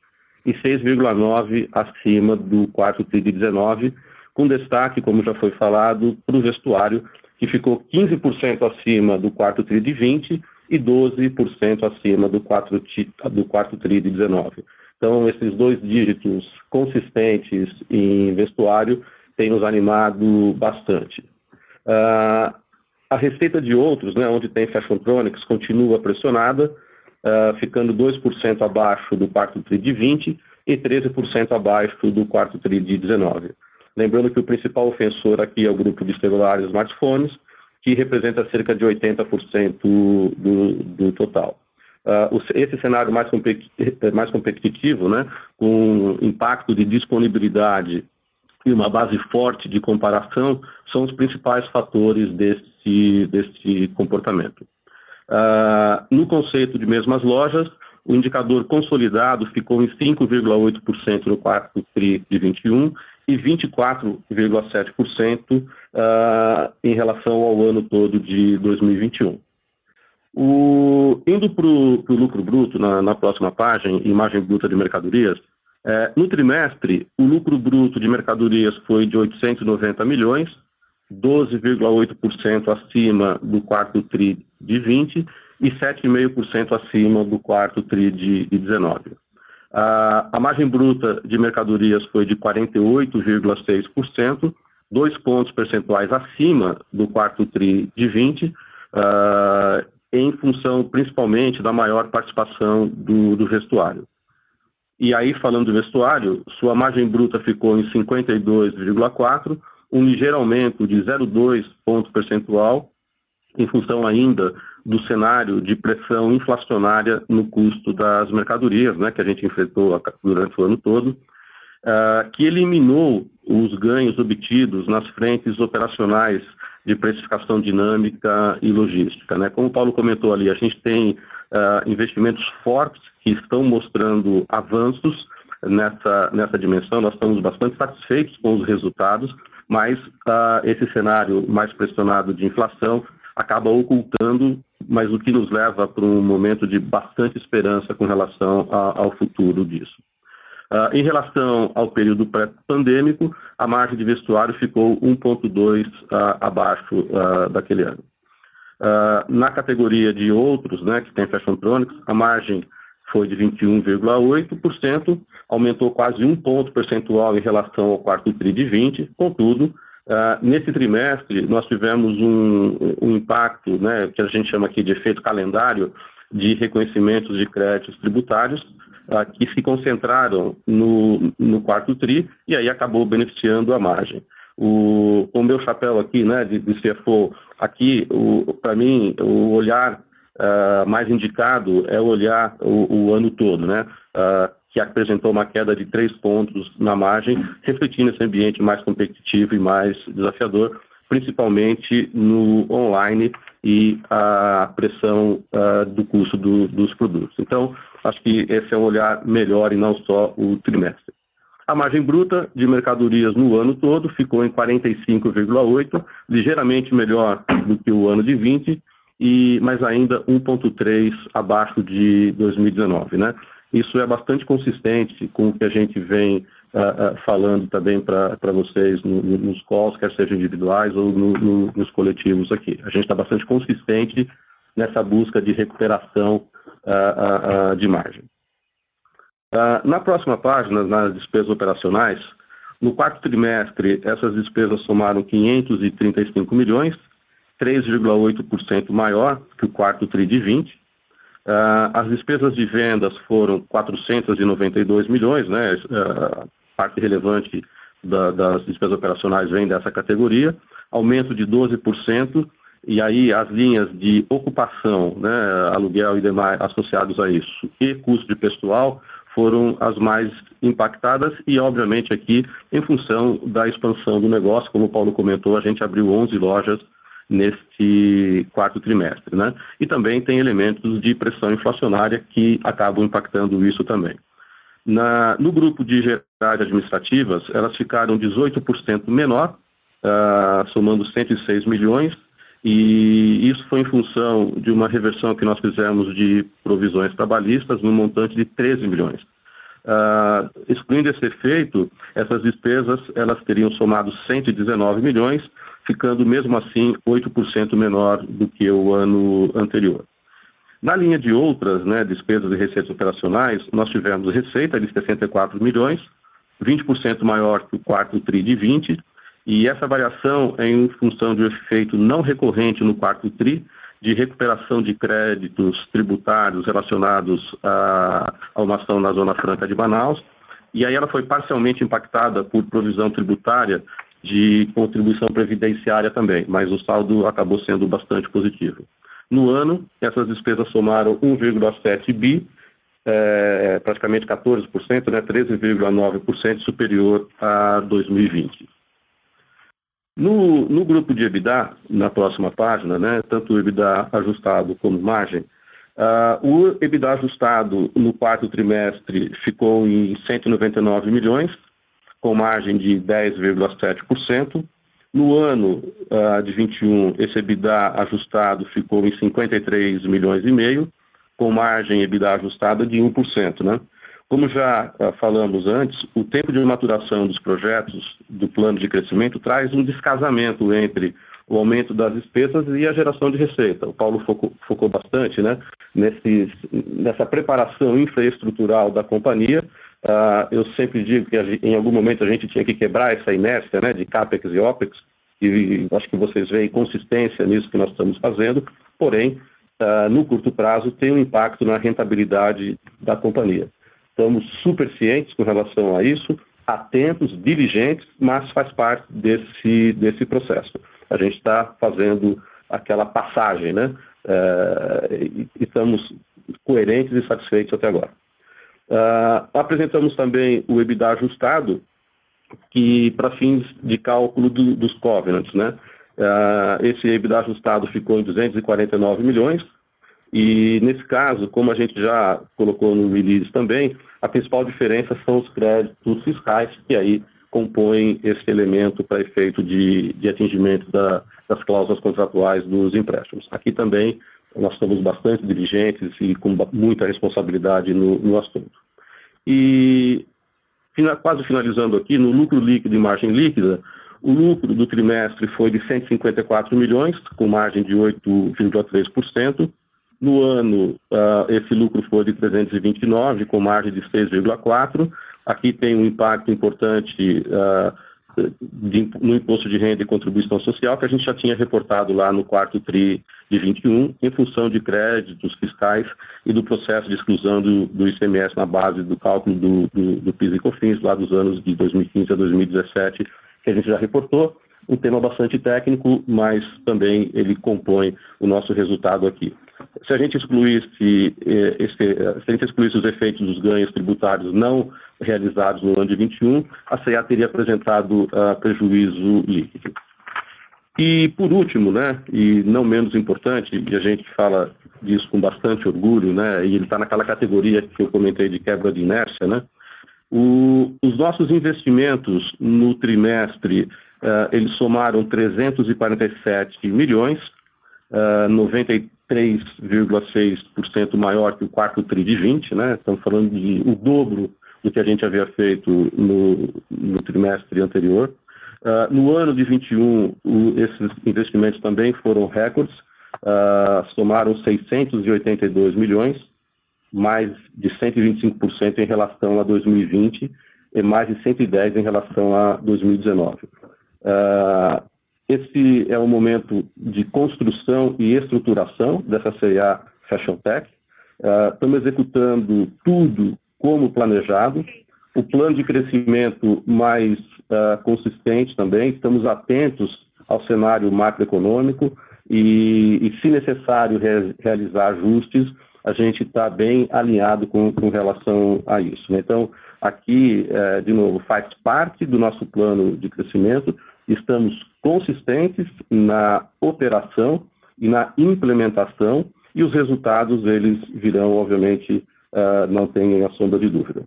e 6,9% acima do quarto TRI de 19, com destaque, como já foi falado, para o vestuário, que ficou 15% acima do quarto TRI de 20 e 12% acima do quarto, do quarto TRI de 19. Então, esses dois dígitos consistentes em vestuário têm nos animado bastante. Uh, a receita de outros, né, onde tem Fashiontronics, continua pressionada, uh, ficando 2% abaixo do quarto TRI de 20 e 13% abaixo do quarto TRI de 19. Lembrando que o principal ofensor aqui é o grupo de celulares e smartphones, que representa cerca de 80% do, do total. Uh, esse cenário mais, mais competitivo, né, com impacto de disponibilidade e uma base forte de comparação, são os principais fatores desse comportamento. Uh, no conceito de mesmas lojas, o indicador consolidado ficou em 5,8% no quarto TRI de 21 e 24,7% uh, ah, em relação ao ano todo de 2021. O, indo para o lucro bruto, na, na, próxima página, imagem bruta de mercadorias, é, no trimestre, o lucro bruto de mercadorias foi de 890 milhões, 12,8% acima do quarto TRI de 20 e 7,5% acima do quarto TRI de, de 19. A, margem bruta de mercadorias foi de 48,6%, dois pontos percentuais acima do quarto TRI de 20, uh, ah, em função principalmente da maior participação do, do vestuário. E aí, falando do vestuário, sua margem bruta ficou em 52,4%, um ligeiro aumento de 0,2 ponto percentual, em função ainda do cenário de pressão inflacionária no custo das mercadorias, né, que a gente enfrentou durante o ano todo, uh, que eliminou os ganhos obtidos nas frentes operacionais de precificação dinâmica e logística. Né? Como o Paulo comentou ali, a gente tem uh, investimentos fortes que estão mostrando avanços nessa, nessa dimensão, nós estamos bastante satisfeitos com os resultados, mas uh, esse cenário mais pressionado de inflação acaba ocultando, mas o que nos leva para um momento de bastante esperança com relação a, ao futuro disso. Uh, em relação ao período pré-pandêmico, a margem de vestuário ficou 1,2 uh, ah, abaixo uh, daquele ano. na categoria de outros, né, que tem Fashion Tronics, a margem foi de 21,8%, aumentou quase um ponto percentual em relação ao quarto TRI de 20, contudo, Uh, nesse trimestre, nós tivemos um, um, impacto, né, que a gente chama aqui de efeito calendário, de reconhecimentos de créditos tributários, uh, que se concentraram no, no, quarto TRI e aí acabou beneficiando a margem. O, o meu chapéu aqui, né, de, de CFO, aqui, para mim, o olhar uh, mais indicado é olhar o, o ano todo, né? Que apresentou uma queda de três pontos na margem, refletindo esse ambiente mais competitivo e mais desafiador, principalmente no online e a pressão uh, do custo do, dos produtos. Então, acho que esse é um olhar melhor e não só o trimestre. A margem bruta de mercadorias no ano todo ficou em 45,8, ligeiramente melhor do que o ano de 20, e, mas ainda 1,3 abaixo de 2019. Né? Isso é bastante consistente com o que a gente vem uh, uh, falando também para vocês no, no, nos calls, quer sejam individuais ou no, nos coletivos aqui. A gente está bastante consistente nessa busca de recuperação uh, de margem. na próxima página, nas despesas operacionais, no quarto trimestre, essas despesas somaram 535 milhões, 3,8% maior que o quarto TRI de 20. Uh, as despesas de vendas foram 492 milhões, né? Uh, parte relevante da, das despesas operacionais vem dessa categoria, aumento de 12%, e aí as linhas de ocupação, né, aluguel e demais associados a isso, e custo de pessoal foram as mais impactadas e, obviamente, aqui em função da expansão do negócio, como o Paulo comentou, a gente abriu 11 lojas neste quarto trimestre. Né? E também tem elementos de pressão inflacionária que acabam impactando isso também. Na, no grupo de gerais administrativas, elas ficaram 18% menor, uh, somando 106 milhões, e isso foi em função de uma reversão que nós fizemos de provisões trabalhistas no montante de 13 milhões. Uh, excluindo esse efeito, essas despesas elas teriam somado 119 milhões, ficando mesmo assim 8% menor do que o ano anterior. Na linha de outras né, despesas e receitas operacionais, nós tivemos receita de 64 milhões, 20% maior que o quarto TRI de 20, e essa variação é em função de um efeito não recorrente no quarto TRI, de recuperação de créditos tributários relacionados a, a uma ação na Zona Franca de Manaus, e aí ela foi parcialmente impactada por provisão tributária de contribuição previdenciária também, mas o saldo acabou sendo bastante positivo. No ano, essas despesas somaram 1,7 bi, é, praticamente 14%, né, 13,9% superior a 2020. No, no, grupo de EBITDA, na próxima página, né, tanto o EBITDA ajustado como margem, uh, o EBITDA ajustado no quarto trimestre ficou em 199 milhões, com margem de 10,7%. No ano uh, de 21, esse EBITDA ajustado ficou em 53 milhões e meio, com margem EBITDA ajustada de 1%. Né? Como já uh, falamos antes, o tempo de maturação dos projetos do plano de crescimento traz um descasamento entre o aumento das despesas e a geração de receita. O Paulo focou, focou bastante né, nesses, nessa preparação infraestrutural da companhia Uh, eu sempre digo que em algum momento a gente tinha que quebrar essa inércia né, de CAPEX e OPEX, e acho que vocês veem consistência nisso que nós estamos fazendo, porém, uh, no curto prazo, tem um impacto na rentabilidade da companhia. Estamos super cientes com relação a isso, atentos, diligentes, mas faz parte desse, desse processo. A gente está fazendo aquela passagem, né? Uh, e estamos coerentes e satisfeitos até agora. Uh, apresentamos também o EBITDA ajustado, que para fins de cálculo do, dos covenants, né? Uh, esse EBITDA ajustado ficou em 249 milhões, e nesse caso, como a gente já colocou no release também, a principal diferença são os créditos fiscais, que aí compõem esse elemento para efeito de, de atingimento da, das cláusulas contratuais dos empréstimos. Aqui também nós estamos bastante diligentes e com muita responsabilidade no, no assunto. E quase finalizando aqui, no lucro líquido e margem líquida, o lucro do trimestre foi de 154 milhões, com margem de 8,3%. No ano, uh, esse lucro foi de 329, com margem de 6,4%. Aqui tem um impacto importante uh, no imposto de renda e contribuição social, que a gente já tinha reportado lá no quarto TRI de 21, em função de créditos fiscais e do processo de exclusão do, do ICMS na base do cálculo do, do, do PIS e COFINS, lá dos anos de 2015 a 2017, que a gente já reportou. Um tema bastante técnico, mas também ele compõe o nosso resultado aqui. Se a gente excluísse, eh, esse, se a gente excluísse os efeitos dos ganhos tributários não realizados no ano de 21, a CEA teria apresentado uh, prejuízo líquido. E, por último, né, e não menos importante, e a gente fala disso com bastante orgulho, né, e ele está naquela categoria que eu comentei de quebra de inércia, né, O, os nossos investimentos no trimestre, uh, eles somaram 347 milhões, uh, 93,6% maior que o quarto TRI de 20, né? Estamos falando de o dobro do que a gente havia feito no, no trimestre anterior. Uh, no ano de 21, o, esses investimentos também foram recordes, uh, somaram 682 milhões, mais de 125% em relação a 2020 e mais de 110% em relação a 2019. Uh, esse é o momento de construção e estruturação dessa CIA Fashion Tech. Uh, estamos executando tudo como planejado. O plano de crescimento mais uh, consistente também. Estamos atentos ao cenário macroeconômico e, e se necessário, re realizar ajustes, a gente está bem alinhado com, com, relação a isso. Né? Então, aqui, eh, de novo, faz parte do nosso plano de crescimento, estamos consistentes na operação e na implementação e os resultados eles virão, obviamente, uh, não tenham a sombra de dúvida.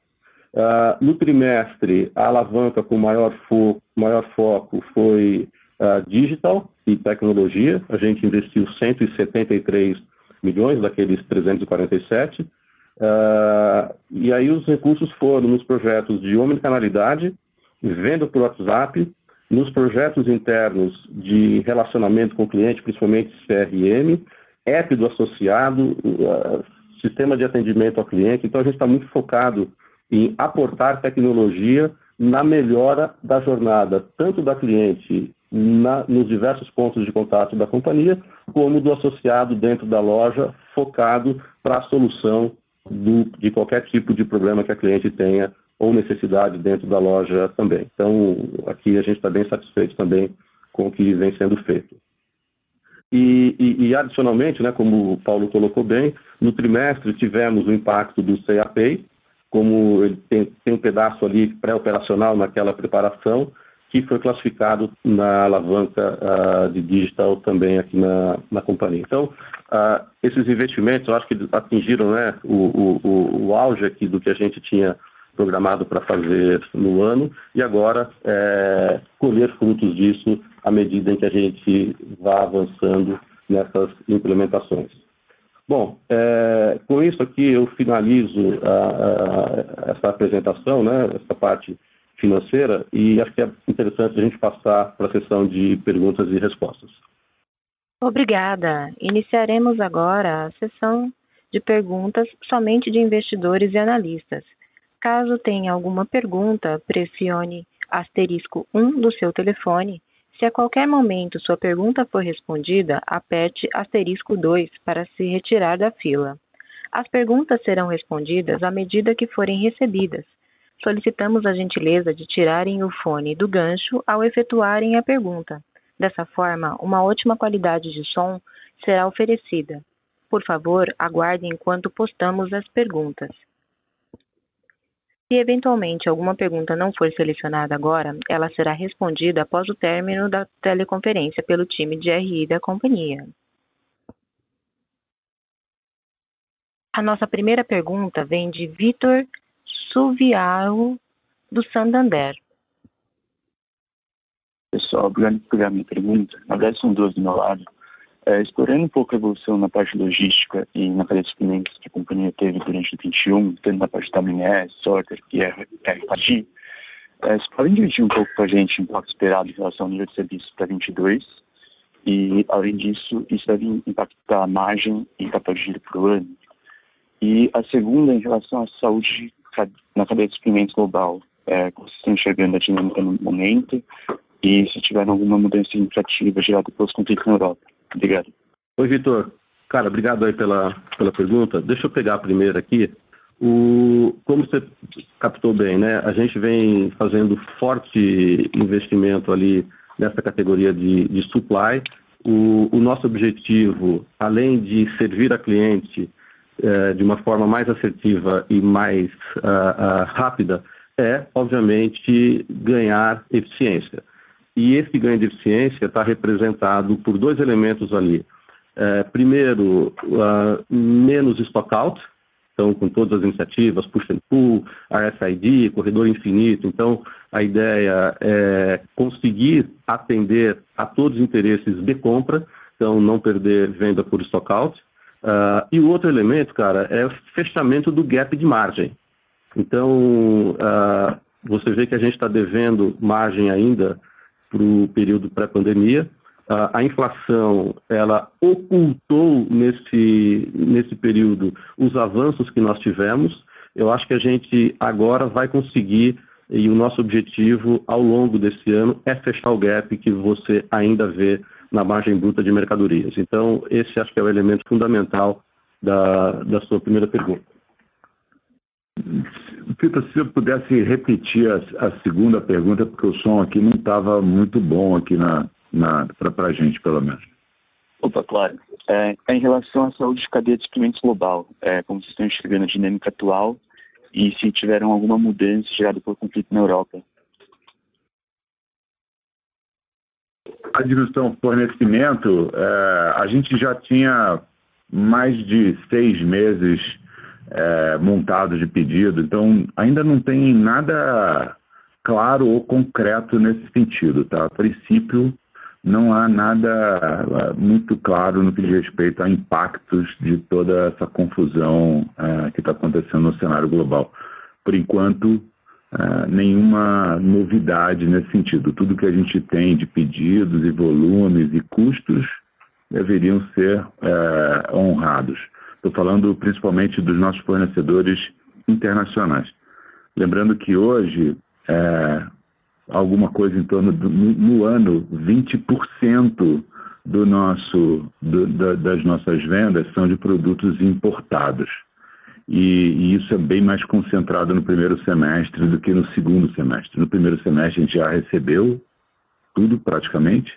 Uh, no trimestre, a alavanca com maior, fo maior foco foi uh, digital e tecnologia. A gente investiu 173 milhões daqueles 347. Uh, e aí os recursos foram nos projetos de omnicanalidade, venda por WhatsApp, nos projetos internos de relacionamento com o cliente, principalmente CRM, app do associado, sistema de atendimento ao cliente. Então, a gente está muito focado em aportar tecnologia na melhora da jornada, tanto da cliente na, nos diversos pontos de contato da companhia, como do associado dentro da loja, focado para a solução do, de qualquer tipo de problema que a cliente tenha ou necessidade dentro da loja também. Então, aqui a gente está bem satisfeito também com o que vem sendo feito. E, e, e, adicionalmente, né, como o Paulo colocou bem, no trimestre tivemos o impacto do CAP, como ele tem, tem um pedaço ali pré-operacional naquela preparação, que foi classificado na alavanca uh, de digital também aqui na, na companhia. Então, uh, esses investimentos, eu acho que atingiram né, o, o, o auge aqui do que a gente tinha programado para fazer no ano e agora é, colher frutos disso à medida em que a gente vá avançando nessas implementações. Bom, é, com isso aqui eu finalizo a, a, essa apresentação, né, essa parte financeira, e acho que é interessante a gente passar para a sessão de perguntas e respostas. Obrigada. Iniciaremos agora a sessão de perguntas somente de investidores e analistas. Caso tenha alguma pergunta, pressione asterisco 1 do seu telefone. Se a qualquer momento sua pergunta for respondida, aperte asterisco 2 para se retirar da fila. As perguntas serão respondidas à medida que forem recebidas. Solicitamos a gentileza de tirarem o fone do gancho ao efetuarem a pergunta. Dessa forma, uma ótima qualidade de som será oferecida. Por favor, aguardem enquanto postamos as perguntas. Se eventualmente alguma pergunta não for selecionada agora, ela será respondida após o término da teleconferência pelo time de RI da companhia. A nossa primeira pergunta vem de Vitor Suviaro, do Santander. Pessoal, obrigado por pegar minha pergunta. Na verdade, são duas do meu lado. É, explorando um pouco a evolução na parte logística e na cadeia de suprimentos que a companhia teve durante o 21, tanto na parte da WMS, Sorter e RFID, é, vocês podem dividir um pouco com a gente o impacto esperado em relação ao nível de serviço para 22? E, além disso, isso deve impactar a margem e capital de giro para o ano? E a segunda, em relação à saúde na cadeia de suprimentos global, é, como vocês estão enxergando a dinâmica no momento e se tiver alguma mudança significativa gerada pelos conflitos na Europa? Obrigado. Oi, Vitor. Cara, obrigado aí pela, pela pergunta. Deixa eu pegar a primeira aqui. O, como você captou bem, né? A gente vem fazendo forte investimento ali nessa categoria de, de supply. O, o, nosso objetivo, além de servir a cliente eh, de uma forma mais assertiva e mais uh, uh, rápida, é, obviamente, ganhar eficiência. E esse ganho de eficiência está representado por dois elementos ali. É, primeiro, uh, menos stockout, Então, com todas as iniciativas, push and pull, RFID, corredor infinito. Então, a ideia é conseguir atender a todos os interesses de compra, então não perder venda por stockout. Uh, e o outro elemento, cara, é o fechamento do gap de margem. Então, uh, você vê que a gente está devendo margem ainda para o período pré-pandemia, a inflação ela ocultou nesse, nesse período os avanços que nós tivemos. Eu acho que a gente agora vai conseguir, e o nosso objetivo ao longo desse ano é fechar o gap que você ainda vê na margem bruta de mercadorias. Então, esse acho que é o elemento fundamental da, da sua primeira pergunta. Vitor, se eu pudesse repetir a, a, segunda pergunta, porque o som aqui não estava muito bom aqui na, para a gente, pelo menos. Opa, claro. É, é, em relação à saúde de cadeia de suprimentos global, é, como vocês estão enxergando a dinâmica atual e se tiveram alguma mudança gerada pelo conflito na Europa? A dimensão fornecimento, é, a gente já tinha mais de seis meses é, montados de pedido, então ainda não tem nada claro ou concreto nesse sentido, tá? A princípio, não há nada ah, muito claro no que diz respeito a impactos de toda essa confusão uh, que está acontecendo no cenário global. Por enquanto, uh, nenhuma novidade nesse sentido. Tudo que a gente tem de pedidos e volumes e custos deveriam ser uh, honrados. Estou falando principalmente dos nossos fornecedores internacionais. Lembrando que hoje alguma coisa em torno do, no, no ano 20% do nosso do, da, das nossas vendas são de produtos importados. E, e, isso é bem mais concentrado no primeiro semestre do que no segundo semestre. No primeiro semestre a gente já recebeu tudo praticamente,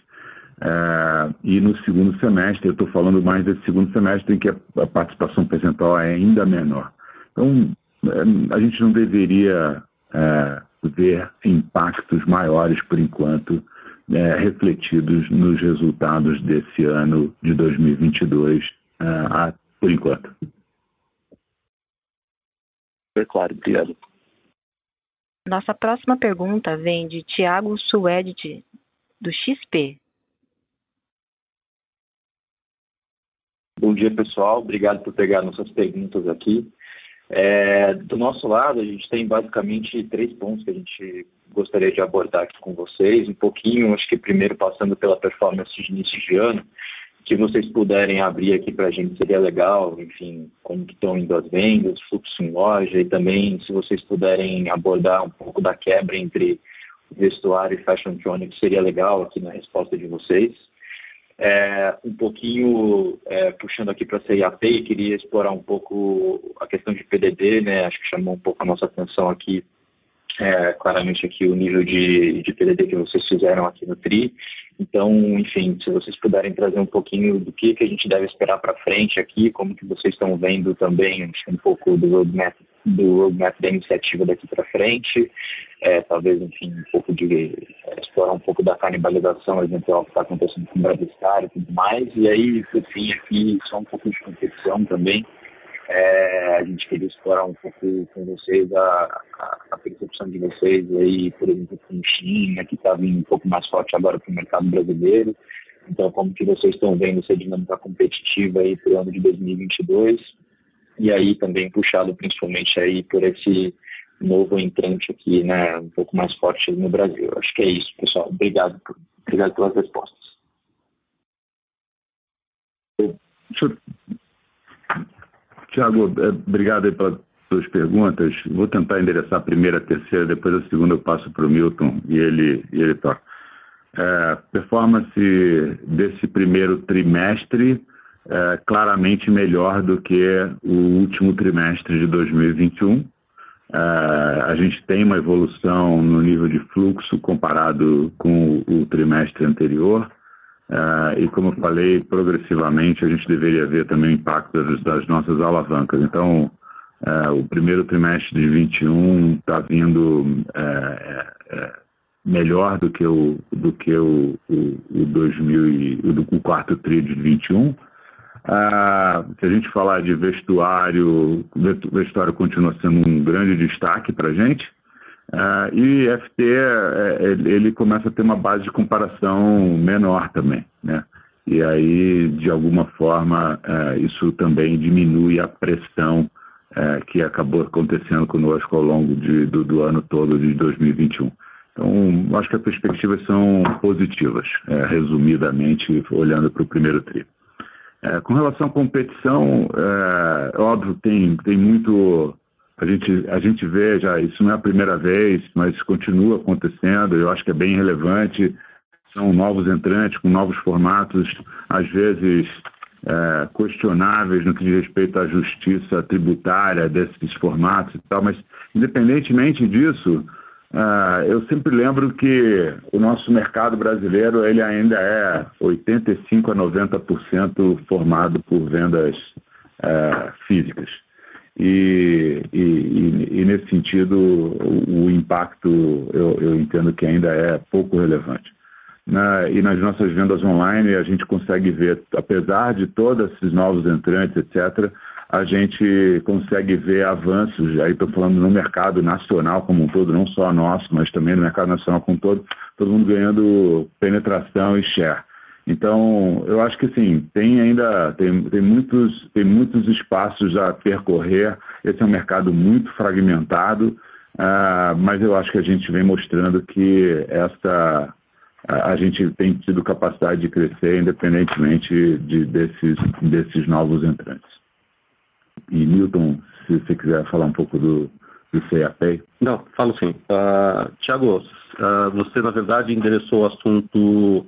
é, e no segundo semestre, eu estou falando mais desse segundo semestre em que a, a participação percentual é ainda menor. Então, é, a gente não deveria é, ver impactos maiores, por enquanto, é, refletidos nos resultados desse ano de 2022, é, por enquanto. Foi claro, obrigado. Nossa próxima pergunta vem de Tiago Suedt, do XP. Bom dia, pessoal. Obrigado por pegar nossas perguntas aqui. É, do nosso lado, a gente tem basicamente três pontos que a gente gostaria de abordar aqui com vocês. Um pouquinho, acho que primeiro passando pela performance de início de ano, que vocês puderem abrir aqui para a gente seria legal, enfim, como estão indo as vendas, fluxo em loja e também se vocês puderem abordar um pouco da quebra entre vestuário e fashion tronic seria legal aqui na resposta de vocês. É, um pouquinho é, puxando aqui para a CIAP, queria explorar um pouco a questão de PDD, né? Acho que chamou um pouco a nossa atenção aqui, é, claramente aqui o nível de, de PDD que vocês fizeram aqui no TRI. Então, enfim, se vocês puderem trazer um pouquinho do que, que a gente deve esperar para frente aqui, como que vocês estão vendo também um pouco do roadmap, do roadmap da iniciativa daqui para frente, é, talvez, enfim, um pouco de é, explorar um pouco da canibalização eventual que está acontecendo com o Bradescar e tudo mais. E aí, por fim, aqui, só um pouco de competição também. É, a gente queria explorar um pouco com vocês a, a, a percepção de vocês aí, por exemplo, com China, que está vindo um pouco mais forte agora para o mercado brasileiro. Então, como que vocês estão vendo essa dinâmica competitiva aí para o ano de 2022? E aí também puxado principalmente aí por esse novo entrante aqui, né, um pouco mais forte no Brasil. Acho que é isso, pessoal. Obrigado, por, obrigado pelas respostas. Tiago, é, obrigado pelas suas perguntas. Vou tentar endereçar a primeira, a terceira, depois a segunda eu passo para o Milton e ele, e ele toca. É, performance desse primeiro trimestre é claramente melhor do que o último trimestre de 2021. Uh, a gente tem uma evolução no nível de fluxo comparado com o trimestre anterior. Uh, e, como eu falei, progressivamente a gente deveria ver também o impacto das, das nossas alavancas. Então, uh, o primeiro trimestre de 21 está vindo melhor do que o, do que o, o, o 2000 e, o, o quarto tri de 21. Ah, se a gente falar de vestuário, vestuário continua sendo um grande destaque para a gente. Ah, e FT, é, é, ele começa a ter uma base de comparação menor também, né? E aí, de alguma forma, é, isso também diminui a pressão que acabou acontecendo conosco ao longo de, do, do, ano todo de 2021. Então, acho que as perspectivas são positivas, resumidamente, olhando para o primeiro tri. Com relação à competição, óbvio, tem, tem muito. A gente, a gente vê já, isso não é a primeira vez, mas continua acontecendo, eu acho que é bem relevante. São novos entrantes com novos formatos, às vezes é, questionáveis no que diz respeito à justiça tributária desses formatos e tal, mas independentemente disso, ah, eu sempre lembro que o nosso mercado brasileiro ele ainda é 85 a 90% formado por vendas ah, físicas. E, e, e, nesse sentido, o, o impacto eu, eu, entendo que ainda é pouco relevante. Na, e nas nossas vendas online, a gente consegue ver, apesar de todos esses novos entrantes, etc., a gente consegue ver avanços, aí estou falando no mercado nacional como um todo, não só nosso, mas também no mercado nacional como um todo, todo mundo ganhando penetração e share. Então, eu acho que sim, tem ainda tem, tem, muitos, tem muitos espaços a percorrer. Esse é um mercado muito fragmentado, uh, mas eu acho que a gente vem mostrando que essa a gente tem tido capacidade de crescer independentemente de, desses, desses novos entrantes. E Milton, se você quiser falar um pouco do, do CAP. Não, falo sim. Uh, ah, Tiago, uh, você na verdade endereçou o assunto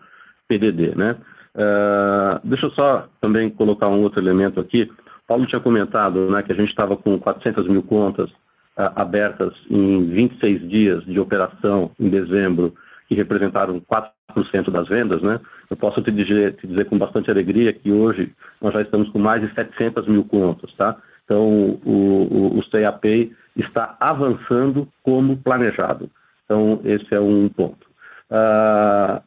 PDD, né? Uh, deixa eu só também colocar um outro elemento aqui. Paulo tinha comentado né, que a gente estava com 400 mil contas abertas em 26 dias de operação em dezembro, que representaram 4% das vendas, né? Eu posso te dizer, te dizer com bastante alegria que hoje nós já estamos com mais de 700 mil contas, tá? Então, o, o, o CAP está avançando como planejado. Então, esse é um ponto. Uh,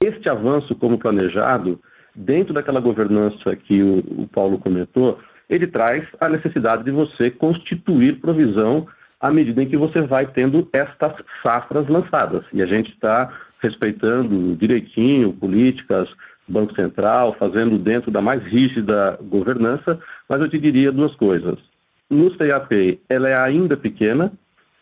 este avanço como planejado, dentro daquela governança que o, o Paulo comentou, ele traz a necessidade de você constituir provisão à medida em que você vai tendo estas safras lançadas. E a gente está respeitando direitinho políticas Banco Central, fazendo dentro da mais rígida governança, mas eu te diria duas coisas. No CAP, ela é ainda pequena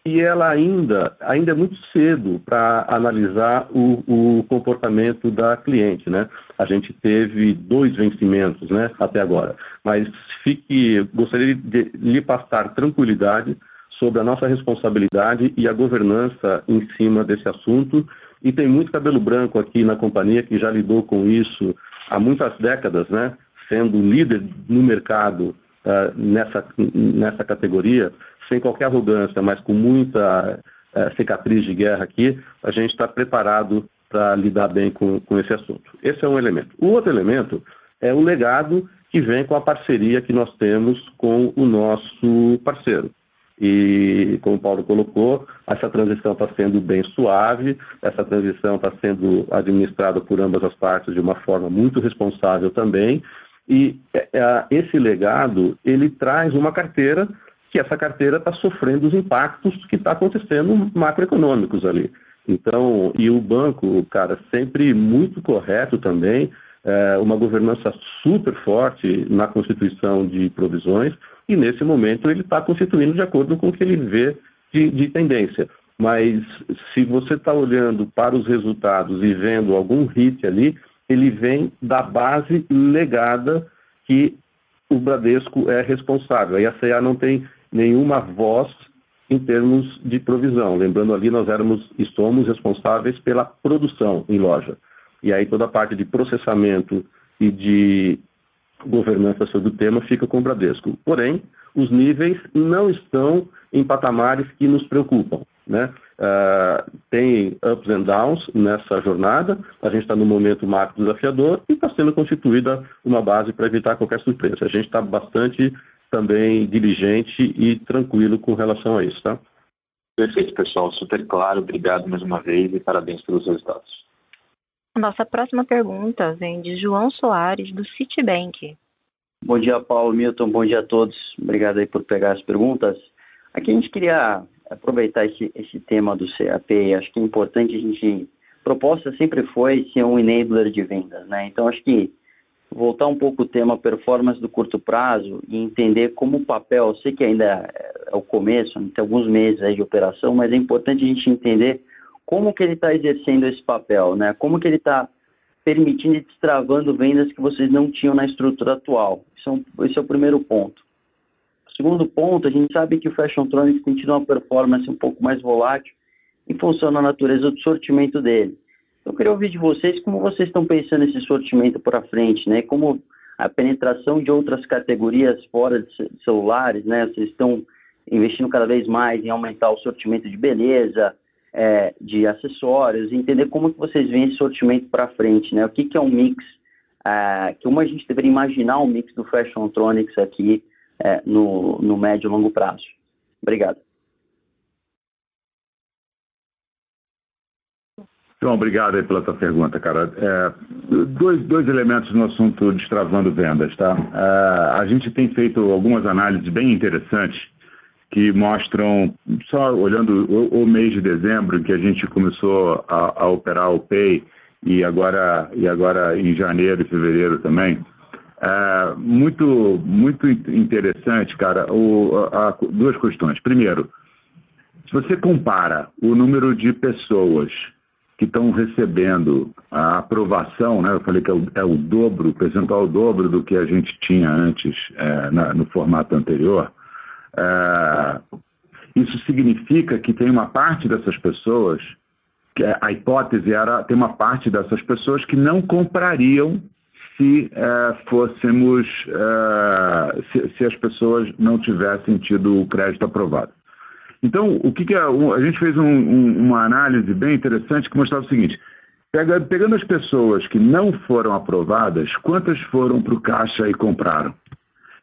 e ela ainda, ainda é muito cedo para analisar o, o, comportamento da cliente, né? A gente teve dois vencimentos, né, até agora. Mas fique, gostaria de lhe passar tranquilidade sobre a nossa responsabilidade e a governança em cima desse assunto e tem muito cabelo branco aqui na companhia que já lidou com isso há muitas décadas, né? Sendo líder no mercado uh, nessa, nessa categoria, sem qualquer arrogância, mas com muita uh, cicatriz de guerra aqui, a gente está preparado para lidar bem com, com esse assunto. Esse é um elemento. O outro elemento é o legado que vem com a parceria que nós temos com o nosso parceiro. E, como o Paulo colocou, essa transição está sendo bem suave, essa transição está sendo administrada por ambas as partes de uma forma muito responsável também. E é, é, esse legado, ele traz uma carteira que essa carteira está sofrendo os impactos que está acontecendo macroeconômicos ali. Então, e o banco, cara, sempre muito correto também, é, uma governança super forte na constituição de provisões, e nesse momento ele está constituindo de acordo com o que ele vê de, de tendência. Mas se você está olhando para os resultados e vendo algum hit ali, ele vem da base legada que o Bradesco é responsável. Aí a CA não tem nenhuma voz em termos de provisão. Lembrando ali, nós éramos e somos responsáveis pela produção em loja. E aí toda a parte de processamento e de governança sobre o tema fica com o Bradesco. Porém, os níveis não estão em patamares que nos preocupam. Né? Uh, tem ups and downs nessa jornada, a gente está num momento macro desafiador e está sendo constituída uma base para evitar qualquer surpresa. A gente está bastante também diligente e tranquilo com relação a isso. Tá? Perfeito, pessoal. Super claro. Obrigado mais uma vez e parabéns pelos resultados. Nossa próxima pergunta vem de João Soares, do Citibank. Bom dia, Paulo, Milton, bom dia a todos. Obrigado aí por pegar as perguntas. Aqui a gente queria aproveitar esse, esse tema do CAP, acho que é importante a gente... A proposta sempre foi ser um enabler de vendas, né? Então, acho que voltar um pouco o tema performance do curto prazo e entender como o papel, sei que ainda é o começo, tem alguns meses aí de operação, mas é importante a gente entender como que ele está exercendo esse papel, né? Como que ele está permitindo e destravando vendas que vocês não tinham na estrutura atual. Isso é um, esse é o primeiro ponto. Segundo ponto, a gente sabe que o Fashion Tronics tem tido uma performance um pouco mais volátil em função da natureza do sortimento dele. Eu queria ouvir de vocês como vocês estão pensando esse sortimento para frente, né? Como a penetração de outras categorias fora de celulares, né? Vocês estão investindo cada vez mais em aumentar o sortimento de beleza, é, de acessórios, entender como que vocês veem esse sortimento para frente, né? O que, que é um mix, é, como a gente deveria imaginar um mix do Fashion Tronics aqui é, no, no médio e longo prazo. Obrigado. João, obrigado pela tua pergunta, cara. É, dois, dois elementos no assunto destravando vendas, tá? É, a gente tem feito algumas análises bem interessantes que mostram, só olhando o, o mês de dezembro, que a gente começou a, a, operar o Pay, e agora, e agora em janeiro e fevereiro também, é, muito, muito interessante, cara, o, a, duas questões. Primeiro, se você compara o número de pessoas que estão recebendo a aprovação, né? eu falei que é o, é o dobro, o percentual o dobro do que a gente tinha antes é, na, no formato anterior, é, isso significa que tem uma parte dessas pessoas, que é, a hipótese era, tem uma parte dessas pessoas que não comprariam se é, fôssemos, é, se, se, as pessoas não tivessem tido o crédito aprovado. Então, o que, que é, a gente fez um, um, uma análise bem interessante que mostrava o seguinte: pega, pegando as pessoas que não foram aprovadas, quantas foram para o caixa e compraram?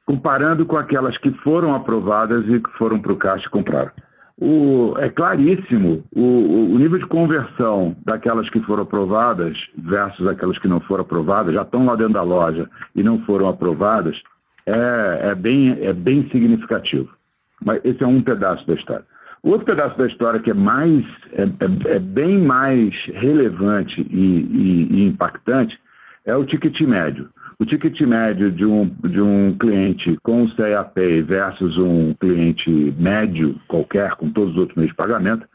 Comparando com aquelas que foram aprovadas e que foram para o caixa e compraram. O, é claríssimo o, o, nível de conversão daquelas que foram aprovadas versus aquelas que não foram aprovadas, já estão lá dentro da loja e não foram aprovadas, é, é, bem, é bem significativo. Mas esse é um pedaço da história. O outro pedaço da história que é mais é, é, é bem mais relevante e, e, e, impactante é o ticket médio. O ticket médio de um, de um cliente com o CAP versus um cliente médio qualquer, com todos os outros meios de pagamento,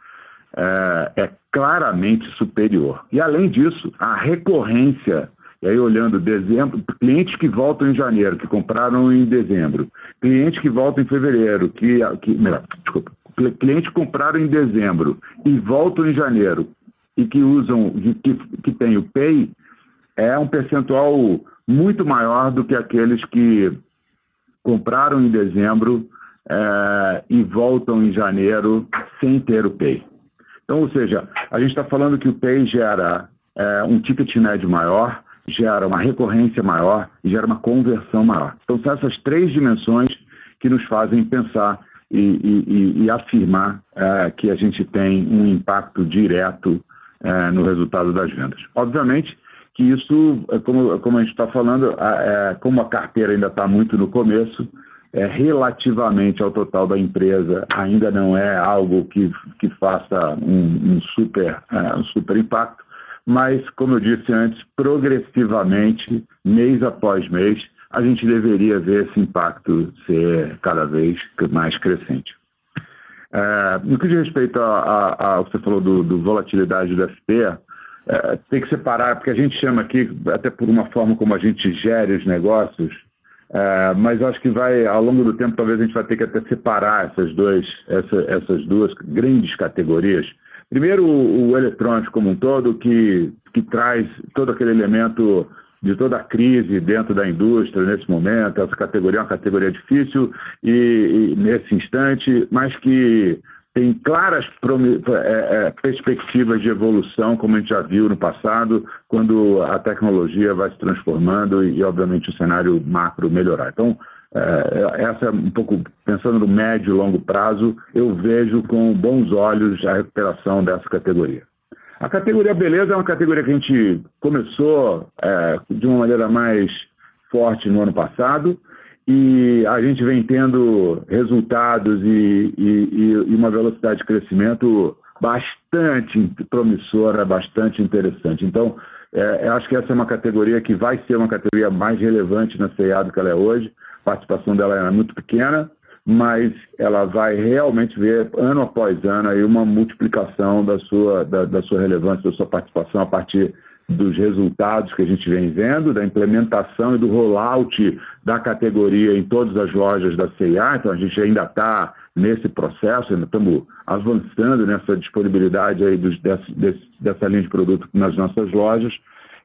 é, é claramente superior. E além disso, a recorrência e aí, olhando dezembro, clientes que voltam em janeiro, que compraram em dezembro, clientes que voltam em fevereiro, que, que melhor, desculpa, clientes que compraram em dezembro e voltam em janeiro e que usam, que, que tem o Pay, é um percentual muito maior do que aqueles que compraram em dezembro é, e voltam em janeiro sem ter o Pay. Então, ou seja, a gente está falando que o Pay gera é, um ticket médio maior, gera uma recorrência maior e gera uma conversão maior. Então, são essas três dimensões que nos fazem pensar e, e, e afirmar é, que a gente tem um impacto direto é, no resultado das vendas. Obviamente que isso, é, como, como a gente está falando, como a carteira ainda está muito no começo, é, relativamente ao total da empresa, ainda não é algo que, que faça um, um super, um super impacto, mas, como eu disse antes, progressivamente, mês após mês, a gente deveria ver esse impacto ser cada vez mais crescente. É, no que diz respeito ao que você falou do, do volatilidade do FP, é, tem que separar, porque a gente chama aqui, até por uma forma como a gente gere os negócios, é, mas acho que vai, ao longo do tempo, talvez a gente vai ter que até separar essas, dois, essa, essas duas grandes categorias, Primeiro, o, o eletrônico como um todo, que, que traz todo aquele elemento de toda a crise dentro da indústria nesse momento. Essa categoria é uma categoria difícil e, e nesse instante, mas que tem claras é, é, perspectivas de evolução, como a gente já viu no passado, quando a tecnologia vai se transformando e, obviamente, o cenário macro melhorar. Então, essa é um pouco pensando no médio e longo prazo, eu vejo com bons olhos a recuperação dessa categoria. A categoria beleza é uma categoria que a gente começou é, de uma maneira mais forte no ano passado e a gente vem tendo resultados e, e, e uma velocidade de crescimento bastante promissora, bastante interessante. Então, é, eu acho que essa é uma categoria que vai ser uma categoria mais relevante na CEA do que ela é hoje. A participação dela é muito pequena, mas ela vai realmente ver, ano após ano, aí uma multiplicação da sua, da, da sua relevância, da sua participação a partir dos resultados que a gente vem vendo, da implementação e do rollout da categoria em todas as lojas da CIA. Então, a gente ainda está nesse processo, ainda estamos avançando nessa disponibilidade aí dos, desse, desse, dessa linha de produto nas nossas lojas.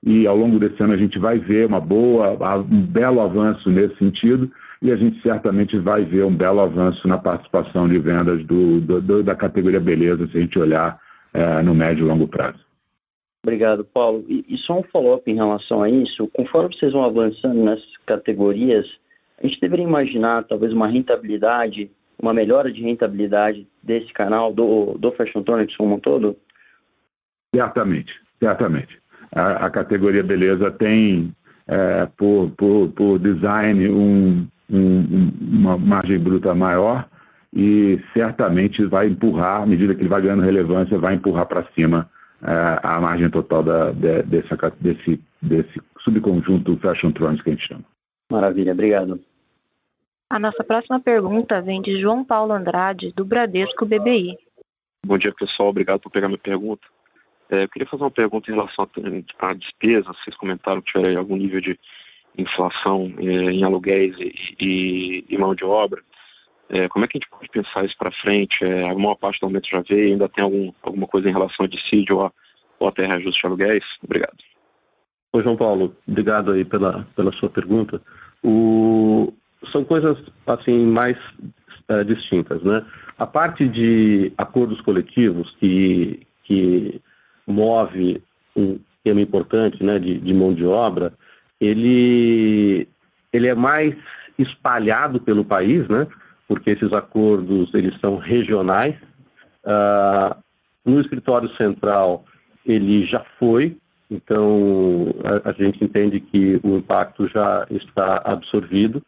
E ao longo desse ano a gente vai ver uma boa, um belo avanço nesse sentido e a gente certamente vai ver um belo avanço na participação de vendas do, do, da categoria beleza, se a gente olhar é, no médio e longo prazo. Obrigado, Paulo. E, e só um follow-up em relação a isso. Conforme vocês vão avançando nessas categorias, a gente deveria imaginar talvez uma rentabilidade, uma melhora de rentabilidade desse canal, do, do Fashion Tronics como um todo? Certamente, certamente. A, a categoria beleza tem, é, por, por, por design, um, um, uma margem bruta maior e certamente vai empurrar, à medida que ele vai ganhando relevância, vai empurrar para cima é, a margem total da, de, desse, desse, desse subconjunto Fashion Trends que a gente chama. Maravilha, obrigado. A nossa próxima pergunta vem de João Paulo Andrade, do Bradesco BBI. Bom dia, pessoal. Obrigado por pegar minha pergunta. É, eu queria fazer uma pergunta em relação à despesa. Vocês comentaram que tiver algum nível de inflação é, em aluguéis e, e, mão de obra. É, como é que a gente pode pensar isso para frente? A maior parte do aumento já veio, ainda tem algum, alguma coisa em relação a dissídio ou a, ou até reajuste de aluguéis? Obrigado. Oi, João Paulo. Obrigado aí pela, pela sua pergunta. O, são coisas assim mais é, distintas, né? A parte de acordos coletivos que, que move um tema importante né, de, de mão de obra, ele, ele é mais espalhado pelo país, né? porque esses acordos eles são regionais. Uh, no escritório central ele já foi, então a, a, gente entende que o impacto já está absorvido.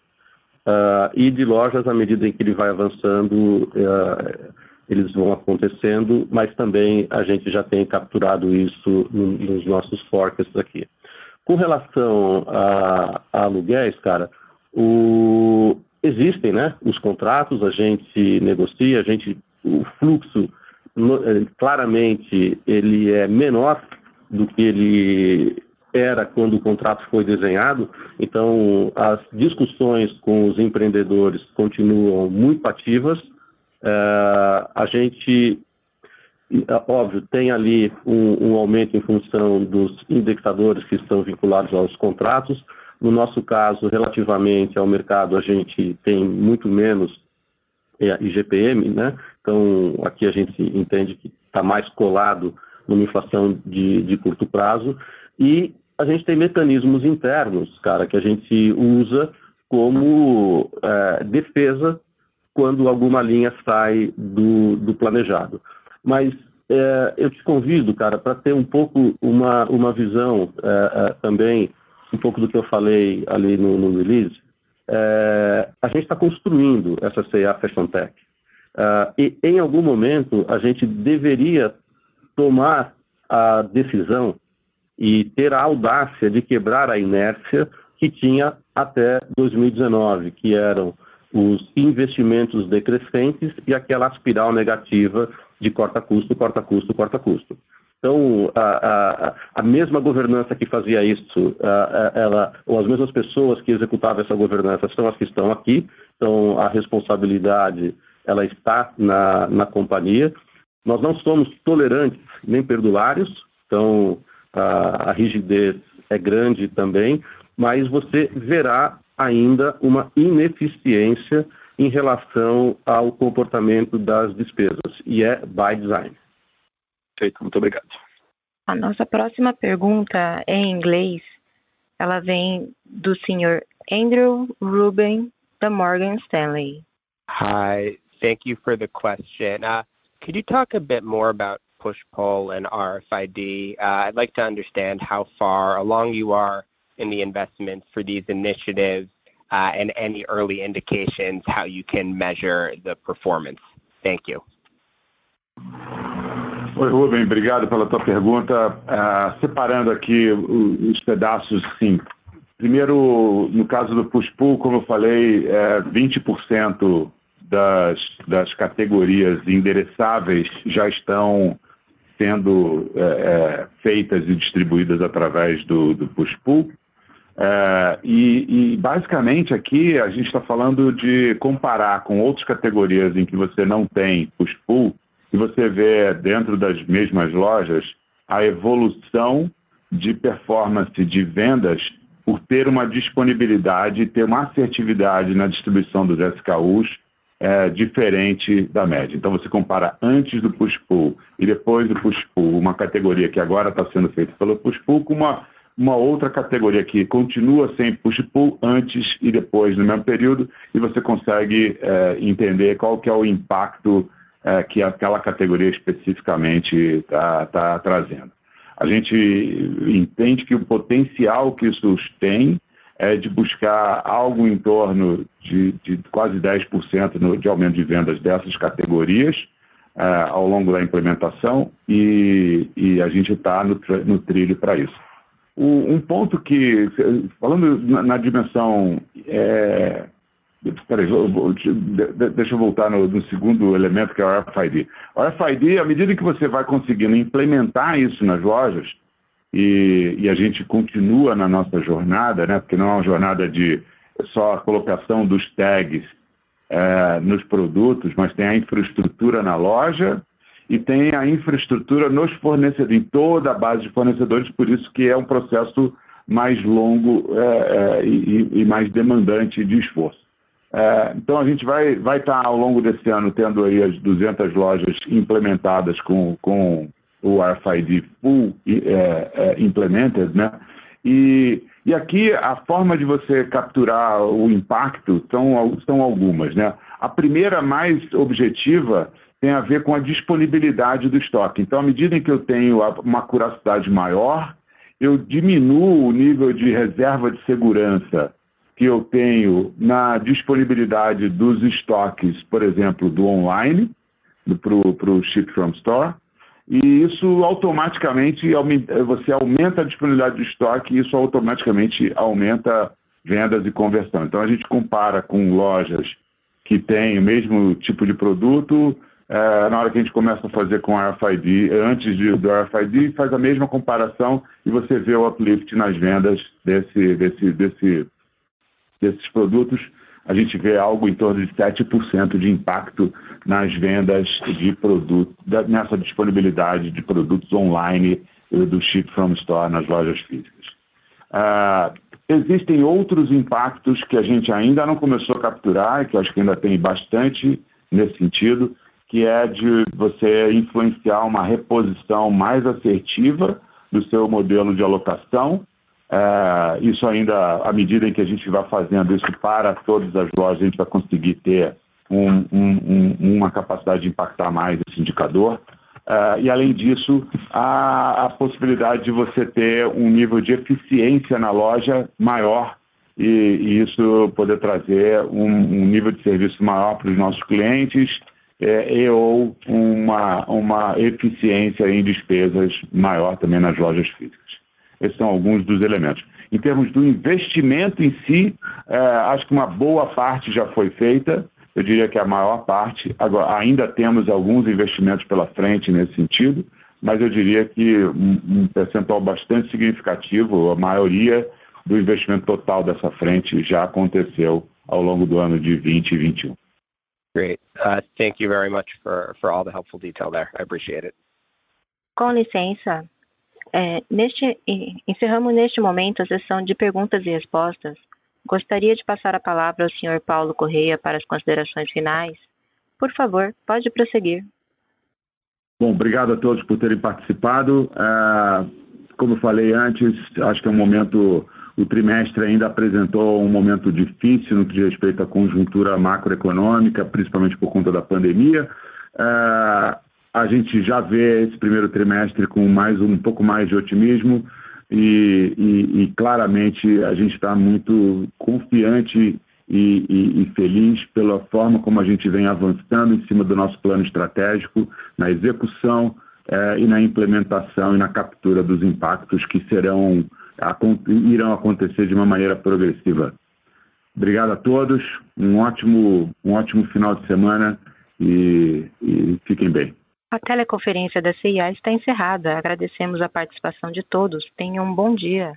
Uh, e de lojas, à medida em que ele vai avançando, uh, eles vão acontecendo, mas também a gente já tem capturado isso no, nos nossos forecasts aqui. Com relação a, a aluguéis, cara, o, existem né, os contratos, a gente negocia, a gente, o fluxo é, claramente ele é menor do que ele era quando o contrato foi desenhado, então as discussões com os empreendedores continuam muito ativas. É, a gente, óbvio, tem ali um, um aumento em função dos indexadores que estão vinculados aos contratos, no nosso caso, relativamente ao mercado, a gente tem muito menos é, IGPM, né? Então, aqui a gente entende que está mais colado numa inflação de, de curto prazo. E a gente tem mecanismos internos, cara, que a gente usa como é, defesa quando alguma linha sai do, do planejado. Mas é, eu te convido, cara, para ter um pouco uma, uma visão é, é também um pouco do que eu falei ali no, no release, é, a gente está construindo essa CA Fashion Tech. Uh, e em algum momento a gente deveria tomar a decisão e ter a audácia de quebrar a inércia que tinha até 2019, que eram os investimentos decrescentes e aquela espiral negativa de corta custo, corta custo, corta custo. Então, a, a, a, mesma governança que fazia isso, ela, ou as mesmas pessoas que executavam essa governança são as que estão aqui. Então, a responsabilidade ela está na, na companhia. Nós não somos tolerantes nem perdulários, então a, a rigidez é grande também, mas você verá ainda uma ineficiência em relação ao comportamento das despesas, e é by design. Perfeito, muito obrigado. A nossa próxima pergunta é em inglês. Ela vem do senhor Andrew Rubin, da Morgan Stanley. Hi, thank you for the question. Uh, could you talk a bit more about push-pull and RFID? Uh, I'd like to understand how far along you are in the investments for these initiatives and any early indications how you can measure the performance. Thank you. Oi, Ruben, obrigado pela tua pergunta. Separando aqui os pedaços, sim. Primeiro, no caso do push-pull, como eu falei, 20% das categorias endereçáveis já estão sendo feitas e distribuídas através do push-pull. Basicamente aqui a gente está falando de comparar com outras categorias em que você não tem push-pull, e você vê dentro das mesmas lojas a evolução de performance de vendas por ter uma disponibilidade e ter uma assertividade na distribuição dos SKUs diferente da média. Então você compara antes do push-pull e depois do push-pull, uma categoria que agora está sendo feita pelo push-pull, com uma outra categoria que continua sem push-pull antes e depois no mesmo período, e você consegue entender qual que é o impacto que aquela categoria especificamente está trazendo. A gente entende que o potencial que isso tem é de buscar algo em torno de quase 10% de aumento de vendas dessas categorias ao longo da implementação, e a gente está no trilho para isso. Um ponto que, falando na dimensão, espera aí, deixa eu voltar no segundo elemento, que é o RFID. O RFID, à medida que você vai conseguindo implementar isso nas lojas, e a gente continua na nossa jornada, porque não é uma jornada de só colocação dos tags nos produtos, mas tem a infraestrutura na loja e tem a infraestrutura nos fornecedores, em toda a base de fornecedores, por isso que é um processo mais longo e mais demandante de esforço. Então a gente vai estar ao longo desse ano tendo aí as 200 lojas implementadas com o RFID full implemented, e aqui a forma de você capturar o impacto são algumas. A primeira, mais objetiva, tem a ver com a disponibilidade do estoque. Então, à medida em que eu tenho uma curiosidade maior, eu diminuo o nível de reserva de segurança que eu tenho na disponibilidade dos estoques, por exemplo, do online, para o Ship from Store, e isso automaticamente você aumenta a disponibilidade de estoque e isso automaticamente aumenta vendas e conversão. Então a gente compara com lojas que têm o mesmo tipo de produto, na hora que a gente começa a fazer com RFID, antes do RFID, faz a mesma comparação e você vê o uplift nas vendas desses produtos, a gente vê algo em torno de 7% de impacto nas vendas de produtos, nessa disponibilidade de produtos online do Ship from Store nas lojas físicas. Existem outros impactos que a gente ainda não começou a capturar e que acho que ainda tem bastante nesse sentido, que é de você influenciar uma reposição mais assertiva do seu modelo de alocação. Isso ainda, à medida em que a gente vai fazendo isso para todas as lojas, a gente vai conseguir ter uma capacidade de impactar mais esse indicador. E além disso, a possibilidade de você ter nível de eficiência na loja maior e isso poder trazer nível de serviço maior para os nossos clientes e/ou uma eficiência em despesas maior também nas lojas físicas. Esses são alguns dos elementos. Em termos do investimento em si, acho que uma boa parte já foi feita, eu diria que a maior parte. Agora, ainda temos alguns investimentos pela frente nesse sentido, mas eu diria que percentual bastante significativo, a maioria do investimento total dessa frente já aconteceu ao longo do ano de 2021. Great. Thank you very much for all the helpful detail there. I appreciate it. Com licença, encerramos neste momento a sessão de perguntas e respostas. Gostaria de passar a palavra ao senhor Paulo Correa para as considerações finais. Por favor, pode prosseguir. Bom, obrigado a todos por terem participado. Como eu falei antes, acho que é momento, o trimestre ainda apresentou momento difícil no que diz respeito à conjuntura macroeconômica, principalmente por conta da pandemia. A gente já vê esse primeiro trimestre com pouco mais de otimismo. e, e, e claramente a gente está muito confiante e, e, e, feliz pela forma como a gente vem avançando em cima do nosso plano estratégico, na execução é, e na implementação e na captura dos impactos que serão irão acontecer de uma maneira progressiva. Obrigado a todos, um ótimo, um ótimo final de semana e, e fiquem bem. A teleconferência da CIA está encerrada. Agradecemos a participação de todos. Tenham um bom dia.